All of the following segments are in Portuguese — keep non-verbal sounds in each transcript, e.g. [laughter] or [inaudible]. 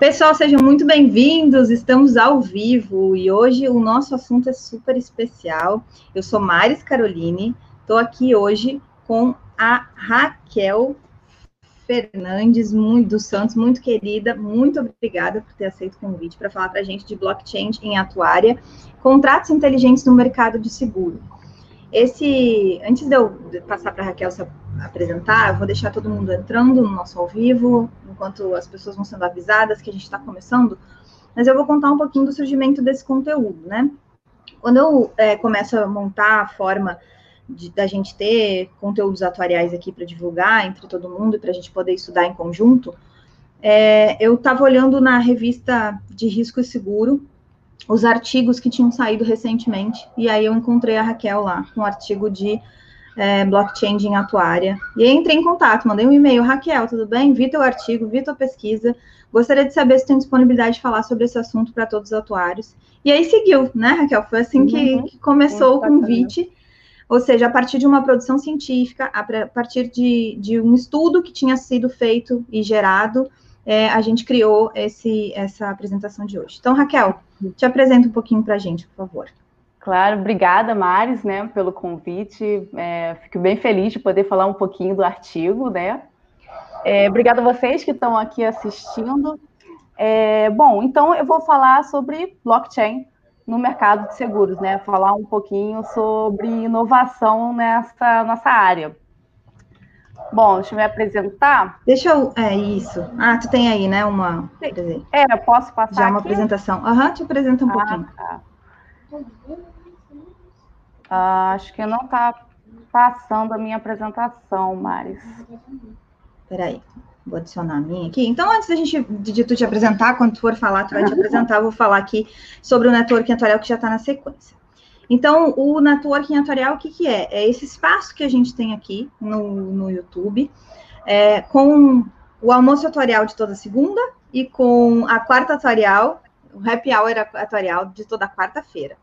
Pessoal, sejam muito bem-vindos. Estamos ao vivo e hoje o nosso assunto é super especial. Eu sou Maris Caroline, estou aqui hoje com a Raquel Fernandes dos Santos, muito querida. Muito obrigada por ter aceito o convite para falar para a gente de blockchain em atuária, contratos inteligentes no mercado de seguro. Esse, antes de eu passar para a Raquel se apresentar, eu vou deixar todo mundo entrando no nosso ao vivo, enquanto as pessoas vão sendo avisadas que a gente está começando, mas eu vou contar um pouquinho do surgimento desse conteúdo, né? Quando eu é, começo a montar a forma de, da gente ter conteúdos atuariais aqui para divulgar entre todo mundo e para a gente poder estudar em conjunto, é, eu estava olhando na revista de risco e seguro os artigos que tinham saído recentemente, e aí eu encontrei a Raquel lá, com um artigo de é, blockchain em atuária. E aí entrei em contato, mandei um e-mail, Raquel, tudo bem? Vi teu artigo, vi tua pesquisa, gostaria de saber se tem disponibilidade de falar sobre esse assunto para todos os atuários. E aí seguiu, né, Raquel? Foi assim que, uhum. que começou o convite. Ou seja, a partir de uma produção científica, a partir de, de um estudo que tinha sido feito e gerado, é, a gente criou esse, essa apresentação de hoje. Então, Raquel, te apresenta um pouquinho para a gente, por favor. Claro, obrigada, Maris, né, pelo convite. É, fico bem feliz de poder falar um pouquinho do artigo, né? É, obrigada a vocês que estão aqui assistindo. É, bom, então eu vou falar sobre blockchain no mercado de seguros, né? Falar um pouquinho sobre inovação nessa nossa área. Bom, deixa eu me apresentar. Deixa eu. É isso. Ah, tu tem aí, né? Uma. É, eu posso passar. Já uma apresentação. Aham, uhum, te apresenta um ah, pouquinho. Tá. Ah, acho que não está passando a minha apresentação, Maris. Peraí, vou adicionar a minha aqui. Então, antes da gente de tu te apresentar, quando tu for falar, tu vai te apresentar, eu vou falar aqui sobre o networking atuarial que já está na sequência. Então, o networking atuarial, o que, que é? É esse espaço que a gente tem aqui no, no YouTube, é, com o almoço atuarial de toda segunda e com a quarta atuarial, o happy hour atuarial de toda quarta-feira.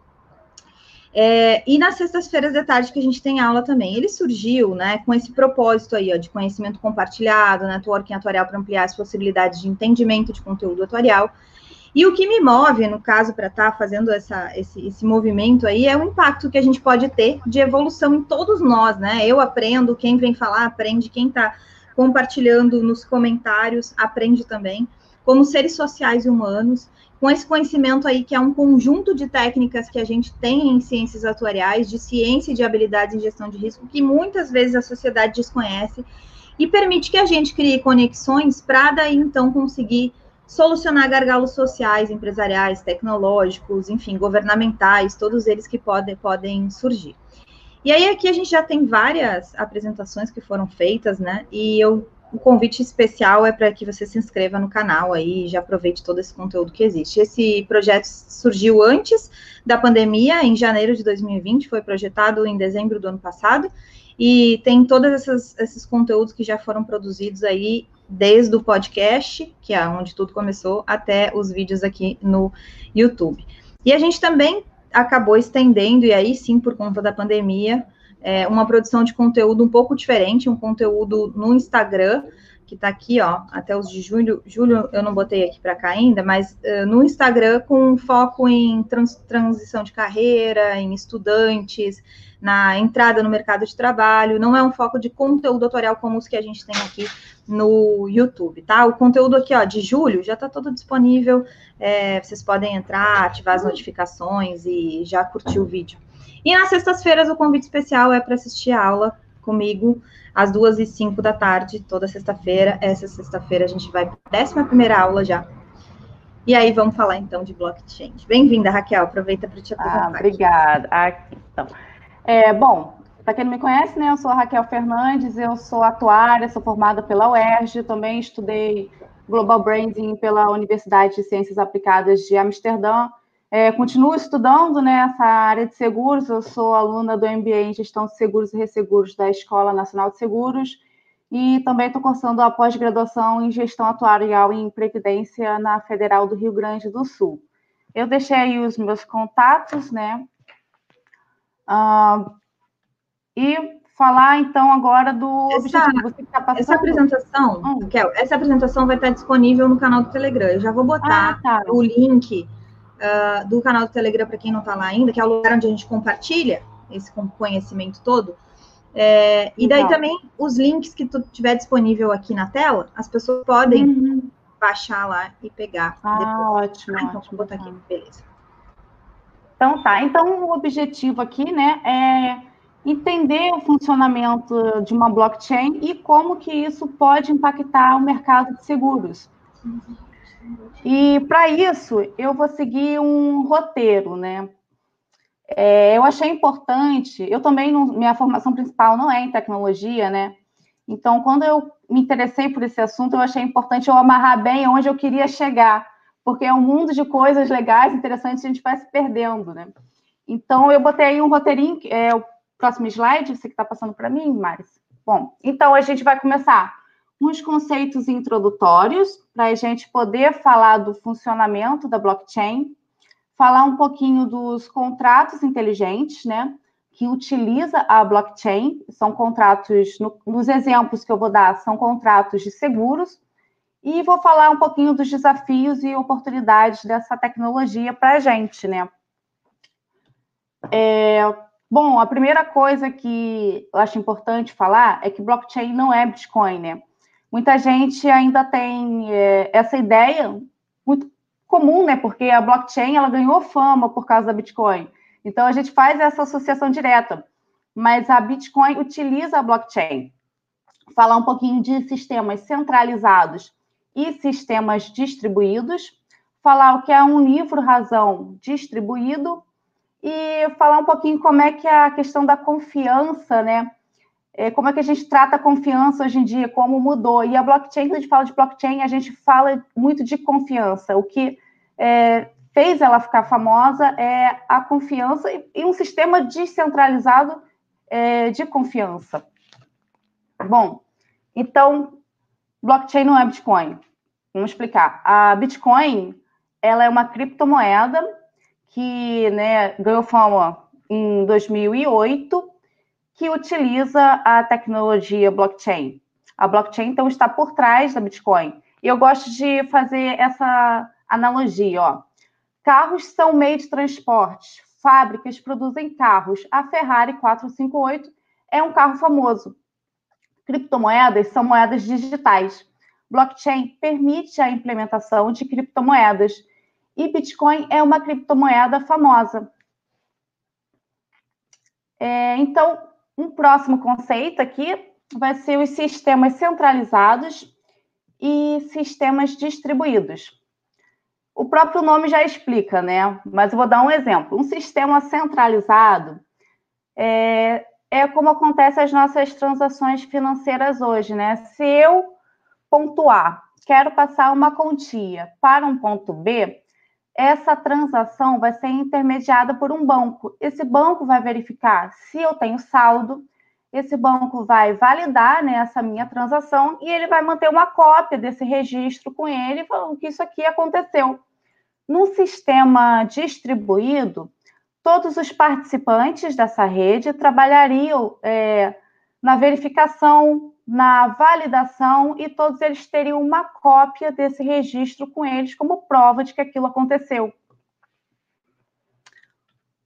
É, e nas sextas-feiras de tarde que a gente tem aula também. Ele surgiu, né, com esse propósito aí, ó, de conhecimento compartilhado, networking atuarial para ampliar as possibilidades de entendimento de conteúdo atuarial. E o que me move, no caso, para estar tá fazendo essa, esse, esse movimento aí, é o impacto que a gente pode ter de evolução em todos nós, né? Eu aprendo, quem vem falar aprende, quem está compartilhando nos comentários aprende também, como seres sociais humanos com esse conhecimento aí, que é um conjunto de técnicas que a gente tem em ciências atuariais, de ciência e de habilidades em gestão de risco, que muitas vezes a sociedade desconhece, e permite que a gente crie conexões para daí então conseguir solucionar gargalos sociais, empresariais, tecnológicos, enfim, governamentais, todos eles que podem, podem surgir. E aí aqui a gente já tem várias apresentações que foram feitas, né? E eu o convite especial é para que você se inscreva no canal aí e já aproveite todo esse conteúdo que existe. Esse projeto surgiu antes da pandemia, em janeiro de 2020, foi projetado em dezembro do ano passado, e tem todos esses, esses conteúdos que já foram produzidos aí desde o podcast, que é onde tudo começou, até os vídeos aqui no YouTube. E a gente também acabou estendendo, e aí sim, por conta da pandemia, é, uma produção de conteúdo um pouco diferente, um conteúdo no Instagram, que está aqui, ó, até os de julho. Julho eu não botei aqui para cá ainda, mas uh, no Instagram com foco em trans, transição de carreira, em estudantes, na entrada no mercado de trabalho. Não é um foco de conteúdo tutorial como os que a gente tem aqui no YouTube, tá? O conteúdo aqui, ó, de julho já está todo disponível. É, vocês podem entrar, ativar as notificações e já curtir o vídeo. E nas sextas-feiras, o convite especial é para assistir a aula comigo às duas e cinco da tarde, toda sexta-feira. Essa sexta-feira a gente vai para a décima primeira aula já. E aí vamos falar então de blockchain. Bem-vinda, Raquel. Aproveita para te apresentar. Ah, obrigada. Aqui, então. É, bom, para quem não me conhece, né, eu sou a Raquel Fernandes, eu sou atuária, sou formada pela UERJ, também estudei Global Branding pela Universidade de Ciências Aplicadas de Amsterdã é, continuo estudando nessa né, área de seguros, eu sou aluna do MBA em Gestão de Seguros e Resseguros da Escola Nacional de Seguros e também estou cursando a pós-graduação em Gestão Atuarial em Previdência na Federal do Rio Grande do Sul. Eu deixei aí os meus contatos, né? Ah, e falar então agora do essa, objetivo. Tá essa apresentação, hum. Raquel, essa apresentação vai estar disponível no canal do Telegram. Eu já vou botar ah, tá. o link uh, do canal do Telegram para quem não está lá ainda, que é o lugar onde a gente compartilha esse conhecimento todo. É, e daí também os links que tu tiver disponível aqui na tela, as pessoas podem uhum. baixar lá e pegar. Ah, depois. ótimo. Ah, então, ótimo, vou botar aqui, beleza. Então tá. Então o objetivo aqui, né, é entender o funcionamento de uma blockchain e como que isso pode impactar o mercado de seguros. E para isso, eu vou seguir um roteiro, né? É, eu achei importante, eu também, não, minha formação principal não é em tecnologia, né? Então, quando eu me interessei por esse assunto, eu achei importante eu amarrar bem onde eu queria chegar, porque é um mundo de coisas legais, interessantes, a gente vai se perdendo, né? Então, eu botei aí um roteirinho, é, Próximo slide, você que está passando para mim, Maris. Bom, então a gente vai começar uns conceitos introdutórios para a gente poder falar do funcionamento da blockchain, falar um pouquinho dos contratos inteligentes, né? Que utiliza a blockchain, são contratos, no, nos exemplos que eu vou dar, são contratos de seguros, e vou falar um pouquinho dos desafios e oportunidades dessa tecnologia para a gente, né? É, Bom, a primeira coisa que eu acho importante falar é que blockchain não é Bitcoin, né? Muita gente ainda tem é, essa ideia muito comum, né? Porque a blockchain ela ganhou fama por causa da Bitcoin. Então a gente faz essa associação direta. Mas a Bitcoin utiliza a blockchain. Falar um pouquinho de sistemas centralizados e sistemas distribuídos. Falar o que é um livro-razão distribuído e falar um pouquinho como é que é a questão da confiança, né? É, como é que a gente trata a confiança hoje em dia, como mudou. E a blockchain, quando a gente fala de blockchain, a gente fala muito de confiança. O que é, fez ela ficar famosa é a confiança e, um sistema descentralizado é, de confiança. Bom, então, blockchain não é Bitcoin. Vamos explicar. A Bitcoin, ela é uma criptomoeda que né, ganhou fama em 2008, que utiliza a tecnologia blockchain. A blockchain, então, está por trás da Bitcoin. E eu gosto de fazer essa analogia, ó. Carros são meio de transporte, fábricas produzem carros. A Ferrari 458 é um carro famoso. Criptomoedas são moedas digitais. Blockchain permite a implementação de criptomoedas e Bitcoin é uma criptomoeda famosa. É, então, um próximo conceito aqui vai ser os sistemas centralizados e sistemas distribuídos. O próprio nome já explica, né? Mas eu vou dar um exemplo. Um sistema centralizado é, é como acontece as nossas transações financeiras hoje, né? Se eu pontuar, quero passar uma quantia para um ponto B, essa transação vai ser intermediada por um banco. Esse banco vai verificar se eu tenho saldo, esse banco vai validar né, essa minha transação e ele vai manter uma cópia desse registro com ele, falando que isso aqui aconteceu. No sistema distribuído, todos os participantes dessa rede trabalhariam é, na verificação, na validação e todos eles teriam uma cópia desse registro com eles como prova de que aquilo aconteceu.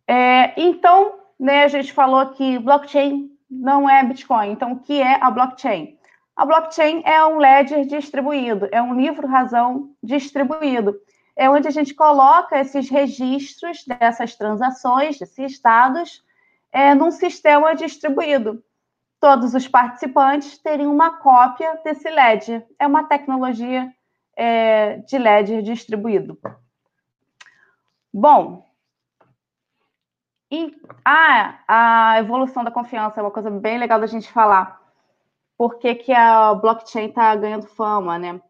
É, então, né, a gente falou que blockchain não é Bitcoin. Então, o que é a blockchain? A blockchain é um ledger distribuído, é um livro-razão distribuído. É onde a gente coloca esses registros dessas transações, desses dados, é, num sistema distribuído todos os participantes teriam uma cópia desse LED. É uma tecnologia é, de LED distribuído. Bom, e ah, a evolução da confiança é uma coisa bem legal da gente falar. Por que, que a blockchain está ganhando fama, né?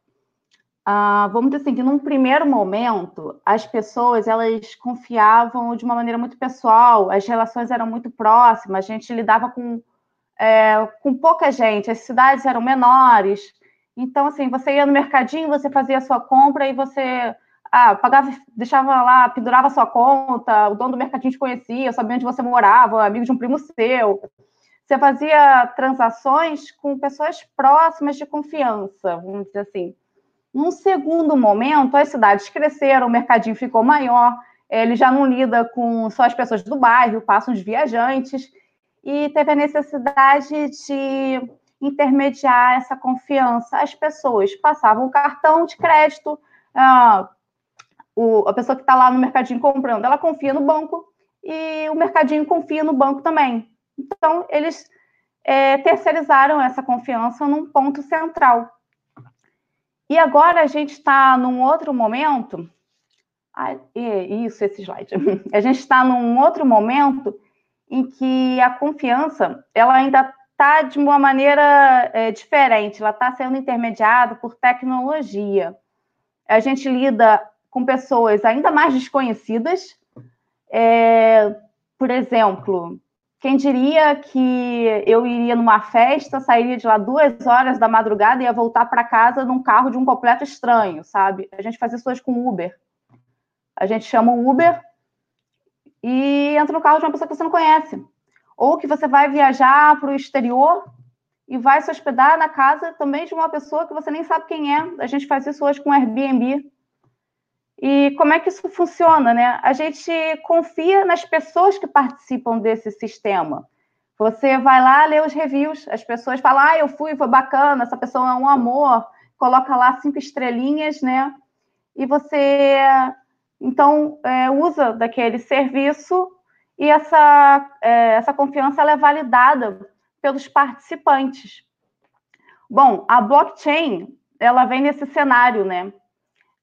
Ah, vamos dizer assim, que num primeiro momento, as pessoas, elas confiavam de uma maneira muito pessoal, as relações eram muito próximas, a gente lidava com é, com pouca gente, as cidades eram menores. Então, assim, você ia no mercadinho, você fazia a sua compra e você ah, pagava, deixava lá, pendurava a sua conta, o dono do mercadinho te conhecia, sabia onde você morava, amigo de um primo seu. você fazia transações com pessoas próximas de confiança, vamos dizer assim. Num segundo momento, as cidades cresceram, o mercadinho ficou maior, ele já não lida com só as pessoas do bairro, passam os viajantes, e teve a necessidade de intermediar essa confiança. As pessoas passavam o cartão de crédito, ah, o, a pessoa que está lá no mercadinho comprando, ela confia no banco e o mercadinho confia no banco também. Então, eles é, terceirizaram essa confiança num ponto central. E agora a gente está num outro momento. Ah, isso, esse slide. [laughs] A gente está num outro momento em que a confiança ela ainda está de uma maneira é, diferente, ela está sendo intermediada por tecnologia. A gente lida com pessoas ainda mais desconhecidas. É, por exemplo, quem diria que eu iria numa festa, sairia de lá duas horas da madrugada e ia voltar para casa num carro de um completo estranho, sabe? A gente faz isso hoje com Uber. A gente chama o Uber e entra no carro de uma pessoa que você não conhece. Ou que você vai viajar para o exterior e vai se hospedar na casa também de uma pessoa que você nem sabe quem é. A gente faz isso hoje com Airbnb. E como é que isso funciona, né? A gente confia nas pessoas que participam desse sistema. Você vai lá ler os reviews, as pessoas falam, ah, eu fui, foi bacana, essa pessoa é um amor, coloca lá cinco estrelinhas, né? E você, então, é, usa daquele serviço e essa, é, essa confiança é validada pelos participantes. Bom, a blockchain, ela vem nesse cenário, né?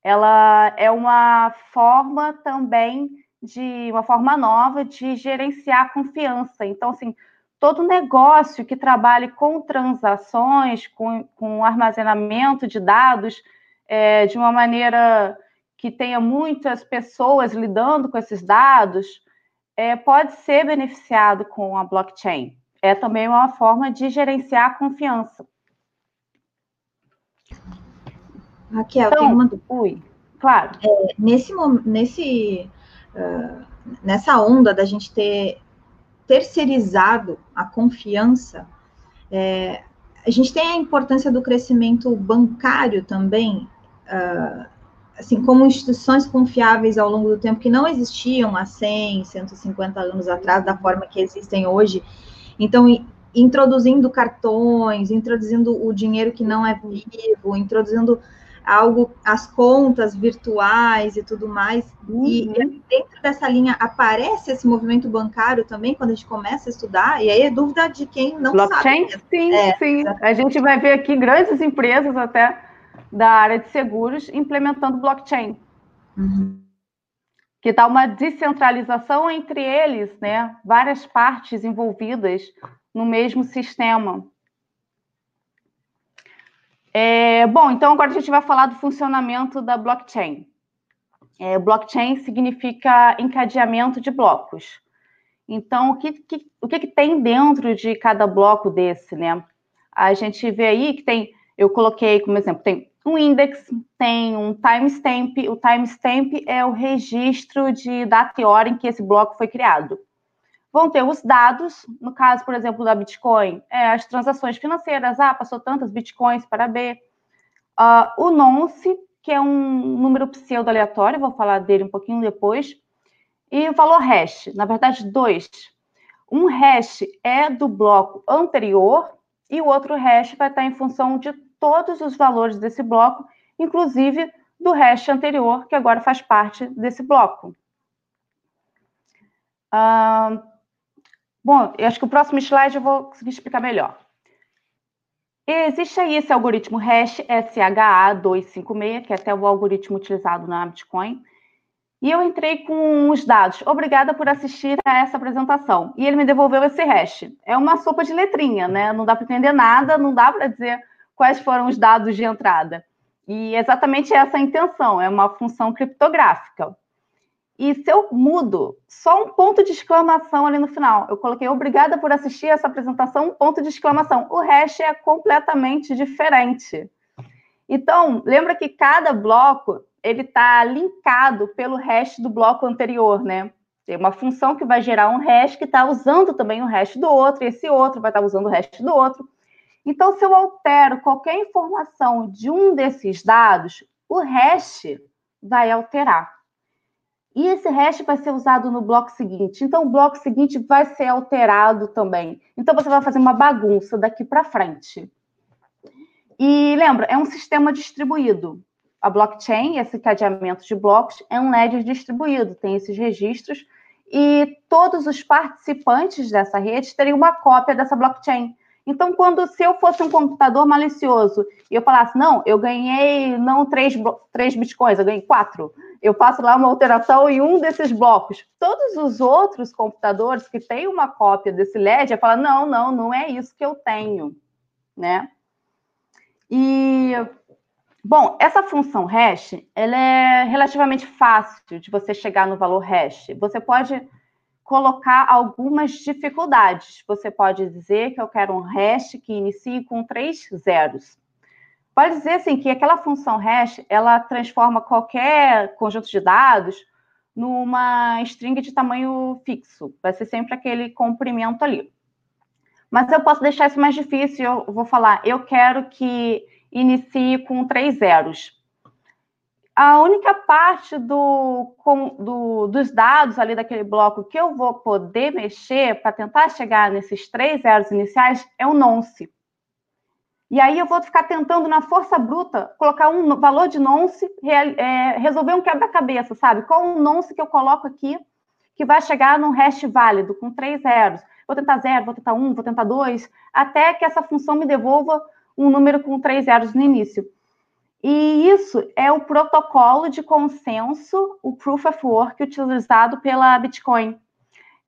ela é uma forma também de uma forma nova de gerenciar a confiança. Então, assim, todo negócio que trabalhe com transações, com, com armazenamento de dados, é, de uma maneira que tenha muitas pessoas lidando com esses dados, é, pode ser beneficiado com a blockchain. É também uma forma de gerenciar a confiança. Raquel, então, tem uma. Ui, claro. É, nesse, nesse, uh, nessa onda da gente ter terceirizado a confiança, é, a gente tem a importância do crescimento bancário também, uh, assim, como instituições confiáveis ao longo do tempo que não existiam há 100, 150 anos atrás, da forma que existem hoje. Então, introduzindo cartões, introduzindo o dinheiro que não é vivo, introduzindo algo, as contas virtuais e tudo mais. Uhum. E, e, dentro dessa linha aparece esse movimento bancário também, quando a gente começa a estudar, e aí é dúvida de quem não Blockchain? sabe. Sim, é, sim. A gente vai ver aqui grandes empresas até da área de seguros implementando blockchain. Uhum. Que dá uma descentralização entre eles, né? Várias partes envolvidas no mesmo sistema. É, bom, então agora a gente vai falar do funcionamento da blockchain. É, blockchain significa encadeamento de blocos. Então, o que, que o que, que, tem dentro de cada bloco desse, né? A gente vê aí que tem, eu coloquei como exemplo, tem um index, tem um timestamp. O timestamp é o registro de data e hora em que esse bloco foi criado vão ter os dados, no caso, por exemplo, da Bitcoin, é, as transações financeiras, ah, passou tantas Bitcoins para B. Uh, o nonce, que é um número pseudo aleatório, vou falar dele um pouquinho depois, e o valor hash, na verdade, dois. Um hash é do bloco anterior e o outro hash vai estar em função de todos os valores desse bloco, inclusive do hash anterior, que agora faz parte desse bloco. Bom, eu acho que o próximo slide eu vou conseguir explicar melhor. Existe aí esse algoritmo hash SHA256, que é até o algoritmo utilizado na Bitcoin. E eu entrei com os dados. Obrigada por assistir a essa apresentação. E ele me devolveu esse hash. É uma sopa de letrinha, né? Não dá para entender nada, não dá para dizer quais foram os dados de entrada. E exatamente essa a intenção, é uma função criptográfica. E se eu mudo só um ponto de exclamação ali no final, eu coloquei obrigada por assistir essa apresentação, um ponto de exclamação. O hash é completamente diferente. Então, lembra que cada bloco ele está linkado pelo hash do bloco anterior, né? Tem uma função que vai gerar um hash que está usando também o hash do outro, e esse outro vai estar tá usando o hash do outro. Então, se eu altero qualquer informação de um desses dados, o hash vai alterar. E esse hash vai ser usado no bloco seguinte. Então, o bloco seguinte vai ser alterado também. Então, você vai fazer uma bagunça daqui para frente. E lembra, é um sistema distribuído. A blockchain, esse cadeamento de blocos, é um ledger distribuído, tem esses registros, e todos os participantes dessa rede teriam uma cópia dessa blockchain. Então, quando se eu fosse um computador malicioso e eu falasse, não, eu ganhei não três, três bitcoins, eu ganhei quatro, eu faço lá uma alteração em um desses blocos. Todos os outros computadores que têm uma cópia desse ledger falam, não, não, não é isso que eu tenho, né? E, bom, essa função hash, ela é relativamente fácil de você chegar no valor hash. Você pode colocar algumas dificuldades. Você pode dizer que eu quero um hash que inicie com três zeros. Pode dizer assim que aquela função hash ela transforma qualquer conjunto de dados numa string de tamanho fixo. Vai ser sempre aquele comprimento ali. Mas eu posso deixar isso mais difícil. Eu vou falar, eu quero que inicie com três zeros a única parte do, com, do, dos dados ali daquele bloco que eu vou poder mexer para tentar chegar nesses três zeros iniciais é o nonce. E aí eu vou ficar tentando, na força bruta, colocar um valor de nonce, é, resolver um quebra-cabeça, sabe? Qual o nonce que eu coloco aqui que vai chegar num hash válido, com três zeros. Vou tentar zero, vou tentar um, vou tentar dois, até que essa função me devolva um número com três zeros no início. E isso é o protocolo de consenso, o Proof of Work, utilizado pela Bitcoin.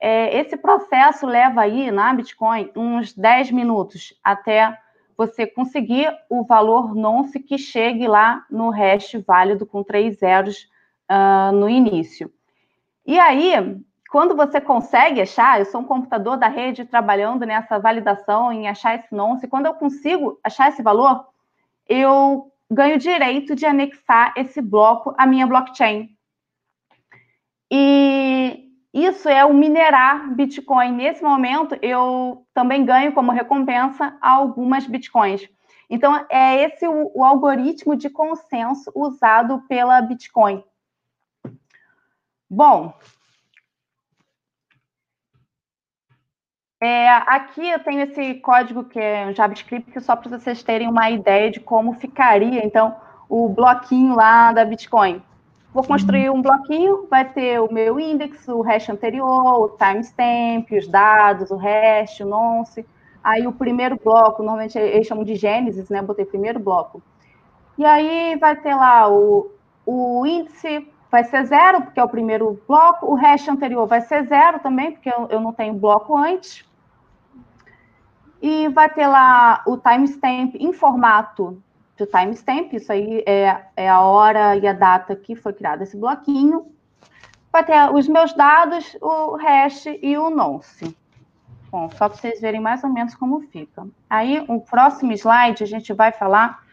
É, esse processo leva aí, na Bitcoin, uns 10 minutos até você conseguir o valor nonce que chegue lá no hash válido com três zeros uh, no início. E aí, quando você consegue achar, eu sou um computador da rede trabalhando nessa validação em achar esse nonce, quando eu consigo achar esse valor, eu ganho direito de anexar esse bloco à minha blockchain. E isso é o minerar Bitcoin. Nesse momento, eu também ganho como recompensa algumas Bitcoins. Então, é esse o, o algoritmo de consenso usado pela Bitcoin. Bom, É, aqui eu tenho esse código que é um JavaScript, só para vocês terem uma ideia de como ficaria, então, o bloquinho lá da Bitcoin. Vou construir um bloquinho, vai ter o meu index, o hash anterior, o timestamp, os dados, o hash, o nonce. Aí o primeiro bloco, normalmente eles chamam de Gênesis, né? Botei primeiro bloco. E aí vai ter lá o, o índice, vai ser zero, porque é o primeiro bloco. O hash anterior vai ser zero também, porque eu, eu não tenho bloco antes. E vai ter lá o timestamp em formato de timestamp, isso aí é, é a hora e a data que foi criado esse bloquinho. Vai ter os meus dados, o hash e o nonce. Bom, só para vocês verem mais ou menos como fica. Aí, o próximo slide, a gente vai falar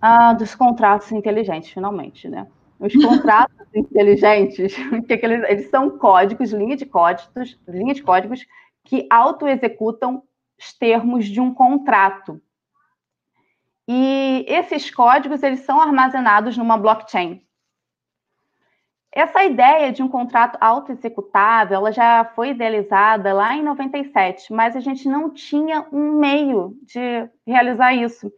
ah, dos contratos inteligentes, finalmente, né? Os [laughs] contratos inteligentes, [laughs] que, eles, eles são códigos, linha de códigos, linha de códigos que auto-executam os termos de um contrato. E esses códigos eles são armazenados numa blockchain. Essa ideia de um contrato auto-executável, ela já foi idealizada lá em 97, mas a gente não tinha um meio de realizar isso.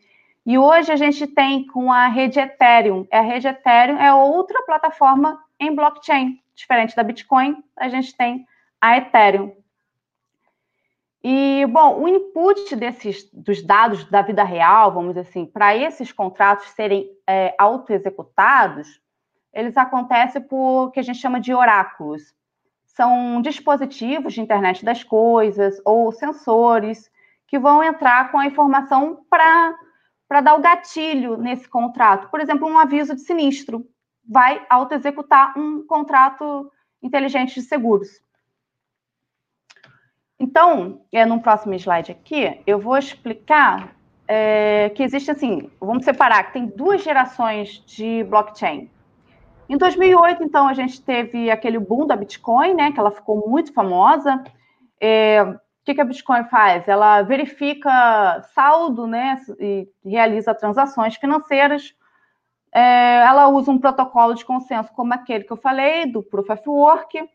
E hoje a gente tem com a rede Ethereum. A rede Ethereum é outra plataforma em blockchain, diferente da Bitcoin, a gente tem a Ethereum. E, bom, o input desses, dos dados da vida real, vamos dizer assim, para esses contratos serem é, auto-executados, eles acontecem por que a gente chama de oráculos. São dispositivos de internet das coisas ou sensores que vão entrar com a informação para dar o gatilho nesse contrato. Por exemplo, um aviso de sinistro vai auto-executar um contrato inteligente de seguros. Então, é, no próximo slide aqui, eu vou explicar é, que existe assim, vamos separar, que tem duas gerações de blockchain. Em 2008, então, a gente teve aquele boom da Bitcoin, né, que ela ficou muito famosa. É, o que, que a Bitcoin faz? Ela verifica saldo, né, e realiza transações financeiras. É, ela usa um protocolo de consenso como aquele que eu falei, do Proof of Work.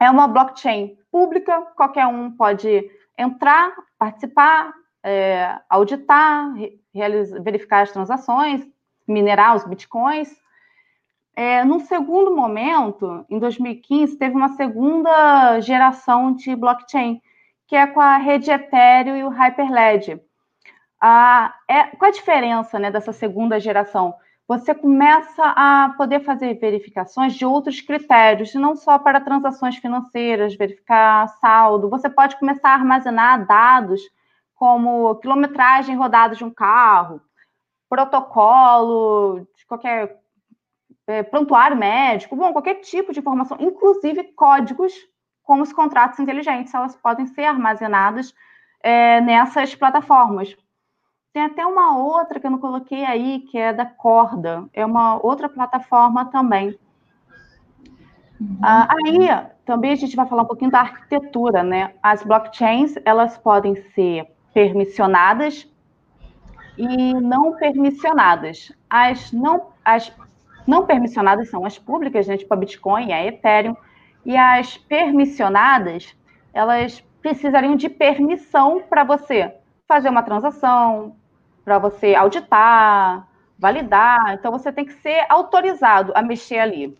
É uma blockchain pública, qualquer um pode entrar, participar, é, auditar, realizar, verificar as transações, minerar os bitcoins. É, num segundo momento, em 2015, teve uma segunda geração de blockchain, que é com a rede Ethereum e o Hyperledger. Ah, é, qual a diferença né, dessa segunda geração? Você começa a poder fazer verificações de outros critérios, não só para transações financeiras, verificar saldo. Você pode começar a armazenar dados como quilometragem rodada de um carro, protocolo de qualquer é, prontuário médico, bom, qualquer tipo de informação, inclusive códigos, como os contratos inteligentes, elas podem ser armazenadas é, nessas plataformas. Tem até uma outra que eu não coloquei aí, que é da Corda, é uma outra plataforma também. Uhum. Aí, também a gente vai falar um pouquinho da arquitetura, né? As blockchains, elas podem ser permissionadas e não permissionadas. As não, as não permissionadas são as públicas, né, tipo a Bitcoin, a Ethereum, e as permissionadas, elas precisariam de permissão para você fazer uma transação, para você auditar, validar. Então, você tem que ser autorizado a mexer ali.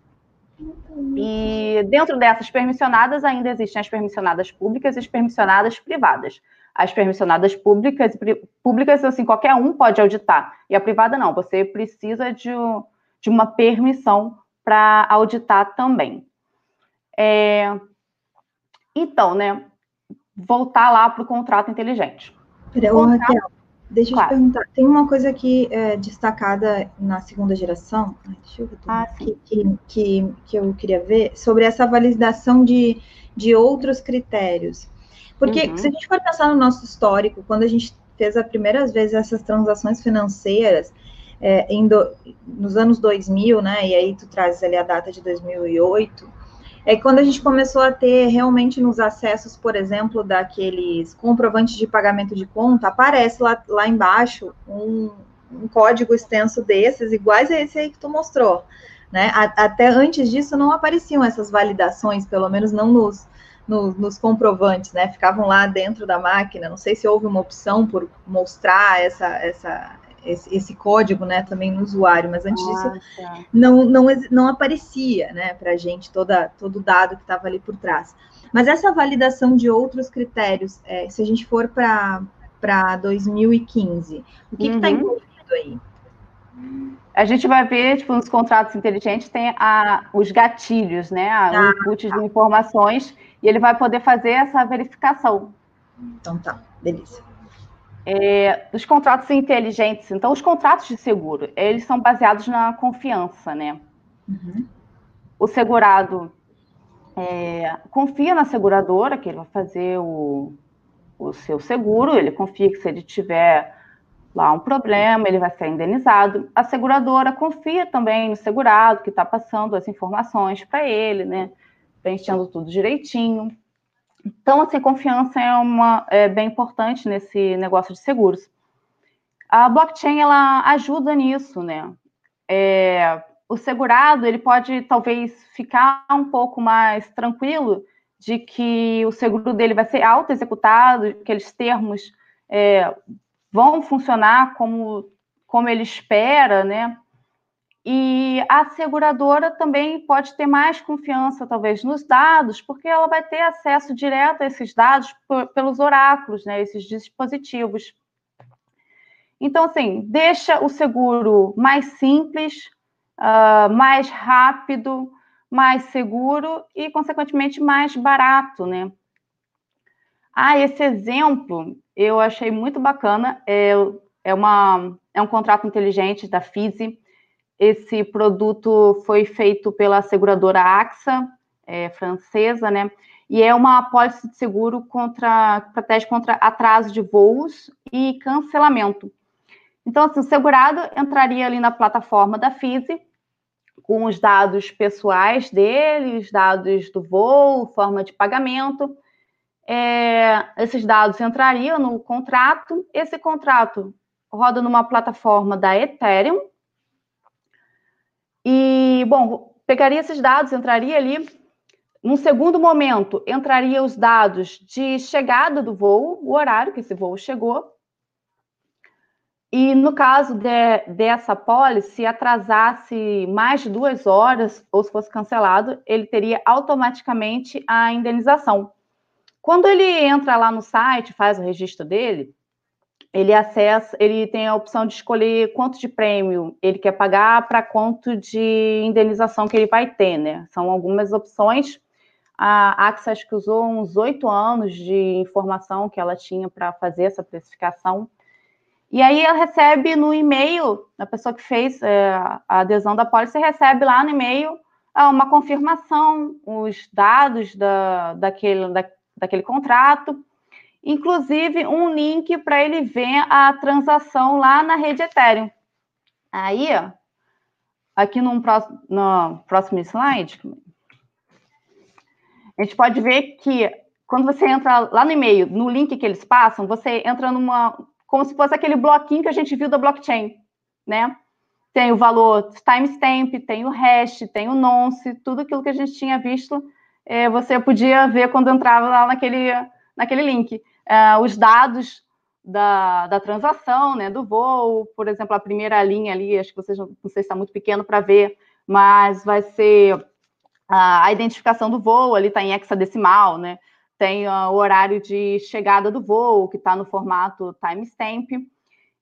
E dentro dessas permissionadas, ainda existem as permissionadas públicas e as permissionadas privadas. As permissionadas públicas, públicas assim, qualquer um pode auditar. E a privada não, você precisa de, de uma permissão para auditar também. É... Então, né, voltar lá para o contrato inteligente. Peraí, contrato... Raquel, deixa claro. eu te perguntar, tem uma coisa aqui é, destacada na segunda geração, ah, que, que, que, que, eu queria ver, sobre essa validação de, de outros critérios. Porque uhum. se a gente for pensar no nosso histórico, quando a gente fez a primeiras vezes essas transações financeiras, é, do, nos anos 2000, né, e aí tu traz ali a data de 2008, é quando a gente começou a ter realmente nos acessos, por exemplo, daqueles comprovantes de pagamento de conta, aparece lá, lá embaixo um, um código extenso desses, iguais a esse aí que tu mostrou, né, a, até antes disso não apareciam essas validações, pelo menos não nos, no, nos comprovantes, né? Ficavam lá dentro da máquina. Não sei se houve uma opção por mostrar essa, essa, esse, esse código, né? Também no usuário, mas antes Nossa. disso não, não, não aparecia, né? Para a gente toda, todo o dado que estava ali por trás. Mas essa validação de outros critérios, é, se a gente for para 2015, o que está uhum. envolvido aí? A gente vai ver, tipo, nos contratos inteligentes tem a, os gatilhos, né? A, ah, o input tá. de informações e ele vai poder fazer essa verificação. Então tá, beleza. É, os contratos inteligentes, então os contratos de seguro, eles são baseados na confiança, né? Uhum. O segurado é, confia na seguradora que ele vai fazer o, o seu seguro, ele confia que se ele tiver lá um problema, ele vai ser indenizado. A seguradora confia também no segurado que está passando as informações para ele, né? preenchendo tudo direitinho. Então, assim, confiança é, uma, é bem importante nesse negócio de seguros. A blockchain, ela ajuda nisso, né? É, o segurado, ele pode, talvez, ficar um pouco mais tranquilo de que o seguro dele vai ser auto-executado, que aqueles termos é, vão funcionar como, como ele espera, né? E a seguradora também pode ter mais confiança, talvez, nos dados, porque ela vai ter acesso direto a esses dados pelos oráculos, né, esses dispositivos. Então, assim, deixa o seguro mais simples, uh, mais rápido, mais seguro e, consequentemente, mais barato, né? Ah, esse exemplo eu achei muito bacana. É, é, uma, é um contrato inteligente da FISI esse produto foi feito pela seguradora AXA, é, francesa, né? E é uma apólice de seguro contra, protege contra atraso de voos e cancelamento. Então, assim, o segurado entraria ali na plataforma da FISE, com os dados pessoais dele, os dados do voo, forma de pagamento. É, esses dados entrariam no contrato. Esse contrato roda numa plataforma da Ethereum. E, bom, pegaria esses dados, entraria ali. Num segundo momento, entraria os dados de chegada do voo, o horário que esse voo chegou. E no caso de, dessa pólice, se atrasasse mais de duas horas ou se fosse cancelado, ele teria automaticamente a indenização. Quando ele entra lá no site, faz o registro dele, ele acessa, ele tem a opção de escolher quanto de prêmio ele quer pagar para quanto de indenização que ele vai ter, né? São algumas opções. A AXA acho que usou uns oito anos de informação que ela tinha para fazer essa precificação. E aí ela recebe no e-mail, a pessoa que fez é, a adesão da pólice recebe lá no e-mail ah, uma confirmação, os dados da, daquele, da, daquele contrato, inclusive um link para ele ver a transação lá na rede Ethereum. Aí, ó, aqui no próximo, no próximo slide, a gente pode ver que quando você entra lá no e-mail, no link que eles passam, você entra numa. como se fosse aquele bloquinho que a gente viu da blockchain, né? Tem o valor timestamp, tem o hash, tem o nonce, tudo aquilo que a gente tinha visto, é, você podia ver quando entrava lá naquele, naquele link uh, os dados da, da transação, né, do voo, por exemplo, a primeira linha ali, acho que vocês não, sei se está muito pequeno para ver, mas vai ser a identificação do voo, ali está em hexadecimal, né? Tem uh, o horário de chegada do voo, que está no formato timestamp.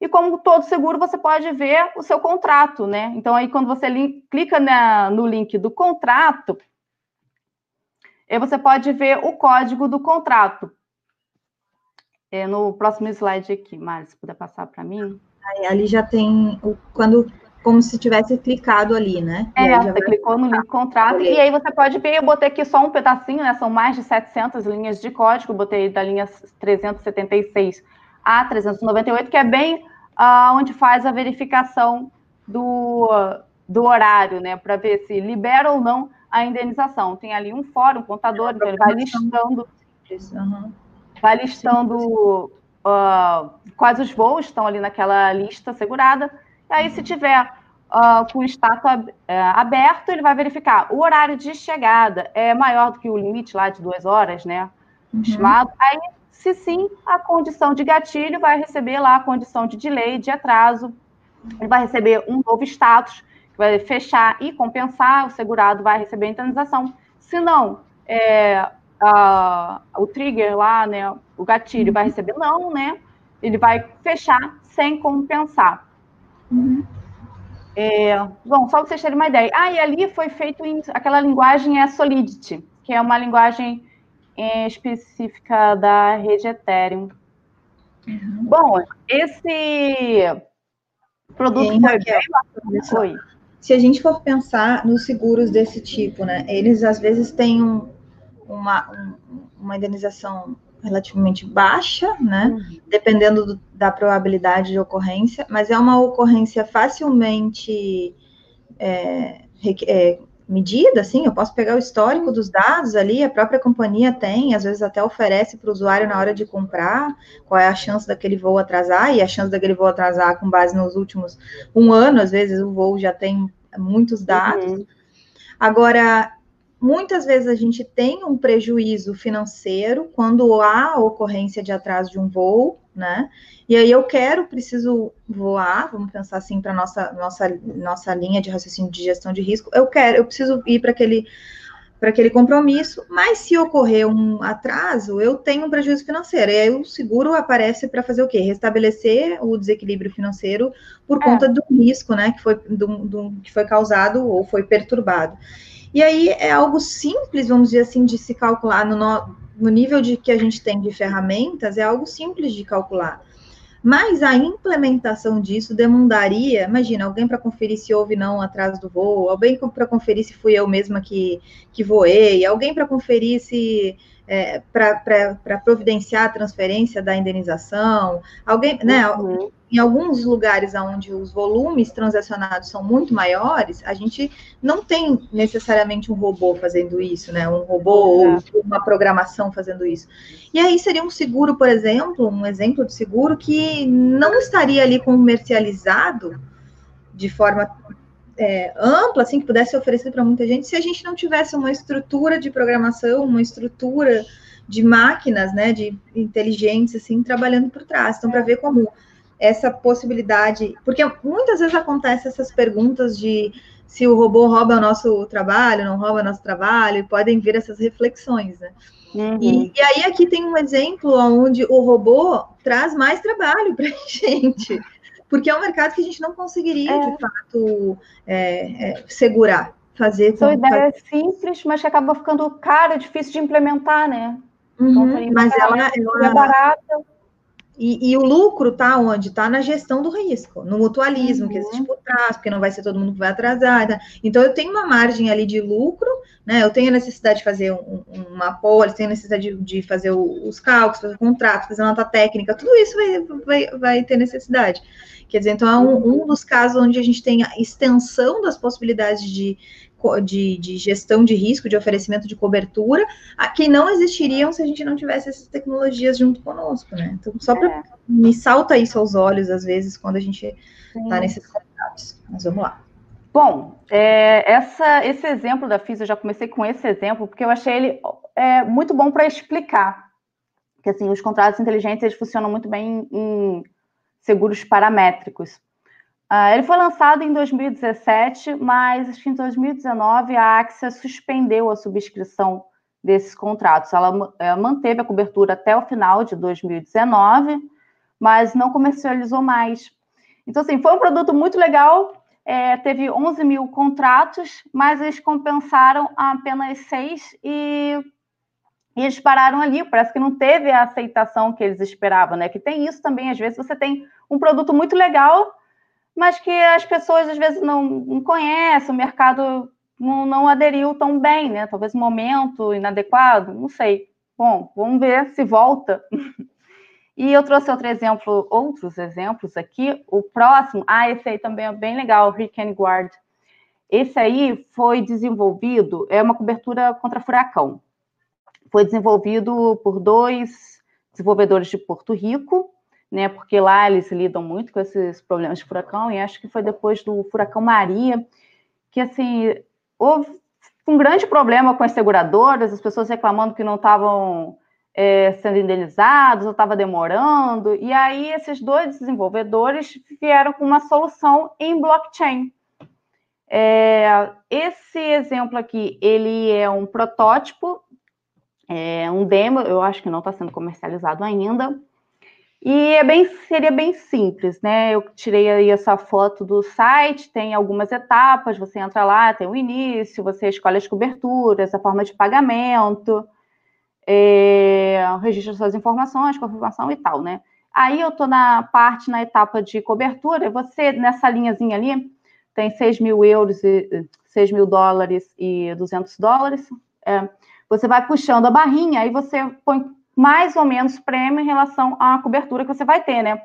E como todo seguro, você pode ver o seu contrato, né? Então, aí, quando você clica na, no link do contrato, você pode ver o código do contrato. É, no próximo slide aqui, Mari, se puder passar para mim. Aí, ali já tem o, quando como se tivesse clicado ali, né? É, você clicou no link contrato e aí você pode ver, eu botei aqui só um pedacinho, né? São mais de 700 linhas de código, botei da linha 376 a 398, que é bem uh, onde faz a verificação do, do horário, né? Para ver se libera ou não a indenização. Tem ali um fórum, um contador, então ele vai listando. Uhum vai listando uh, quais os voos estão ali naquela lista segurada. E aí, se tiver uh, com o status uh, aberto, ele vai verificar o horário de chegada é maior do que o limite lá de duas horas, né? Uhum. Estimado. Aí, se sim, a condição de gatilho vai receber lá a condição de delay, de atraso. Ele vai receber um novo status, que vai fechar e compensar, o segurado vai receber a indenização. Se não, é, uh, o trigger lá, né, o gatilho vai receber não, né? Ele vai fechar sem compensar. Uhum. É, bom, só para vocês terem uma ideia. Ah, e ali foi feito em aquela linguagem é Solidity, que é uma linguagem é, específica da rede Ethereum. Uhum. Bom, esse produto foi bem foi. Se a gente for pensar nos seguros desse tipo, né? Eles às vezes têm um, uma, um, uma indenização relativamente baixa, né? Uhum. Dependendo do, da probabilidade de ocorrência, mas é uma ocorrência facilmente é, é, medida, assim, eu posso pegar o histórico dos dados ali, a própria companhia tem, às vezes até oferece para o usuário na hora de comprar, qual é a chance daquele voo atrasar, e a chance daquele voo atrasar com base nos últimos um ano, às vezes o voo já tem muitos dados. Uhum. Agora, Muitas vezes a gente tem um prejuízo financeiro quando há ocorrência de atraso de um voo, né? E aí eu quero, preciso voar, vamos pensar assim para nossa nossa nossa linha de raciocínio de gestão de risco. Eu quero, eu preciso ir para aquele para aquele compromisso, mas se ocorrer um atraso, eu tenho um prejuízo financeiro. E aí o seguro aparece para fazer o quê? Restabelecer o desequilíbrio financeiro por é. conta do risco, né, que foi do, do, que foi causado ou foi perturbado. E aí é algo simples, vamos dizer assim, de se calcular no, no nível de que a gente tem de ferramentas, é algo simples de calcular. Mas a implementação disso demandaria, imagina, alguém para conferir se houve não atraso do voo, alguém para conferir se fui eu mesma que, que voei, alguém para conferir se é, para providenciar a transferência da indenização, alguém, né? Uhum. Em alguns lugares onde os volumes transacionados são muito maiores, a gente não tem necessariamente um robô fazendo isso, né? Um robô ou uma programação fazendo isso. E aí seria um seguro, por exemplo, um exemplo de seguro que não estaria ali comercializado de forma é, ampla, assim, que pudesse ser oferecido para muita gente, se a gente não tivesse uma estrutura de programação, uma estrutura de máquinas, né, de inteligência, assim, trabalhando por trás. Então, para ver como essa possibilidade, porque muitas vezes acontecem essas perguntas de se o robô rouba o nosso trabalho, não rouba o nosso trabalho, e podem vir essas reflexões, né? Uhum. E, e, aí aqui tem um exemplo onde o robô traz mais trabalho para a [laughs] gente, porque é um mercado que a gente não conseguiria, é. de fato, é, é, segurar, fazer. Sua ideia é simples, mas que acaba ficando cara, difícil de implementar, né? Uhum, então, mas ela, ela, é barata. E, e, o lucro está onde? Está na gestão do risco, no mutualismo uhum. que existe por trás, porque não vai ser todo mundo que vai atrasar. Tá? Então, eu tenho uma margem ali de lucro, né? Eu tenho a necessidade de fazer um, uma pólice, tenho a necessidade de, de fazer os cálculos, fazer o contrato, fazer nota técnica, tudo isso vai, vai, vai ter necessidade. Quer dizer, então é um, um dos casos onde a gente tem a extensão das possibilidades de de, de, gestão de risco, de oferecimento de cobertura, que não existiriam se a gente não tivesse essas tecnologias junto conosco, né? Então, só para é. me salta isso aos olhos, às vezes, quando a gente está nesses contatos. Mas vamos lá. Bom, é, essa, esse exemplo da FIS, eu já comecei com esse exemplo, porque eu achei ele é, muito bom para explicar que assim, os contratos inteligentes eles funcionam muito bem em, em seguros paramétricos. Uh, ele foi lançado em 2017, mas acho que em 2019 a Axia suspendeu a subscrição desses contratos. Ela é, manteve a cobertura até o final de 2019, mas não comercializou mais. Então, assim, foi um produto muito legal. É, teve 11 mil contratos, mas eles compensaram apenas seis e, e eles pararam ali. Parece que não teve a aceitação que eles esperavam, né? Que tem isso também, às vezes você tem um produto muito legal mas que as pessoas às vezes não, não conhecem, o mercado não, não aderiu tão bem, né? Talvez um momento inadequado, não sei. Bom, vamos ver se volta. [laughs] E eu trouxe outro exemplo, outros exemplos aqui. O próximo, ah, esse aí também é bem legal, Rick and Guard. Esse aí foi desenvolvido, é uma cobertura contra furacão. Foi desenvolvido por dois desenvolvedores de Porto Rico, né? Porque lá eles lidam muito com esses problemas de furacão, e acho que foi depois do furacão Maria que assim houve um grande problema com as seguradoras, as pessoas reclamando que não estavam é, sendo indenizados, ou estava demorando, e aí esses dois desenvolvedores vieram com uma solução em blockchain. É, esse exemplo aqui, ele é um protótipo, é um demo, eu acho que não está sendo comercializado ainda, e é bem, seria bem simples, né? Eu tirei aí essa foto do site, tem algumas etapas, você entra lá, tem o início, você escolhe as coberturas, a forma de pagamento, é, registra suas informações, confirmação e tal, né? Aí eu tô na parte, na etapa de cobertura, você, nessa linhazinha ali, tem 6 mil euros, e 6 mil dólares e 200 dólares, é, você vai puxando a barrinha, aí você põe mais ou menos prêmio em relação à cobertura que você vai ter, né?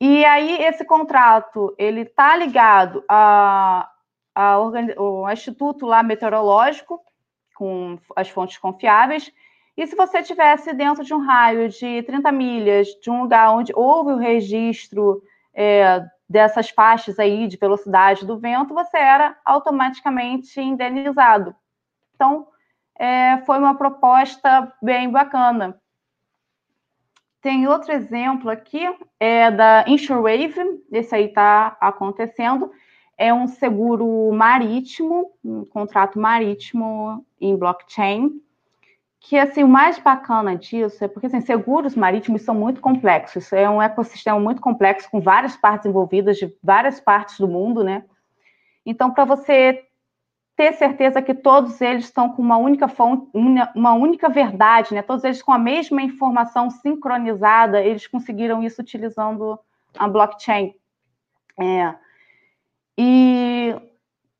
E aí esse contrato ele está ligado a ao instituto lá meteorológico com as fontes confiáveis. E se você tivesse dentro de um raio de 30 milhas de um lugar onde houve o registro é, dessas faixas aí de velocidade do vento, você era automaticamente indenizado. Então, é, foi uma proposta bem bacana. Tem outro exemplo aqui, é da InsureWave, esse aí está acontecendo, é um seguro marítimo, um contrato marítimo em blockchain, que assim, o mais bacana disso é porque assim, seguros marítimos são muito complexos, é um ecossistema muito complexo, com várias partes envolvidas de várias partes do mundo, né? Então, para você ter certeza que todos eles estão com uma única fonte, uma única verdade, né? Todos eles com a mesma informação sincronizada, eles conseguiram isso utilizando a blockchain. É. E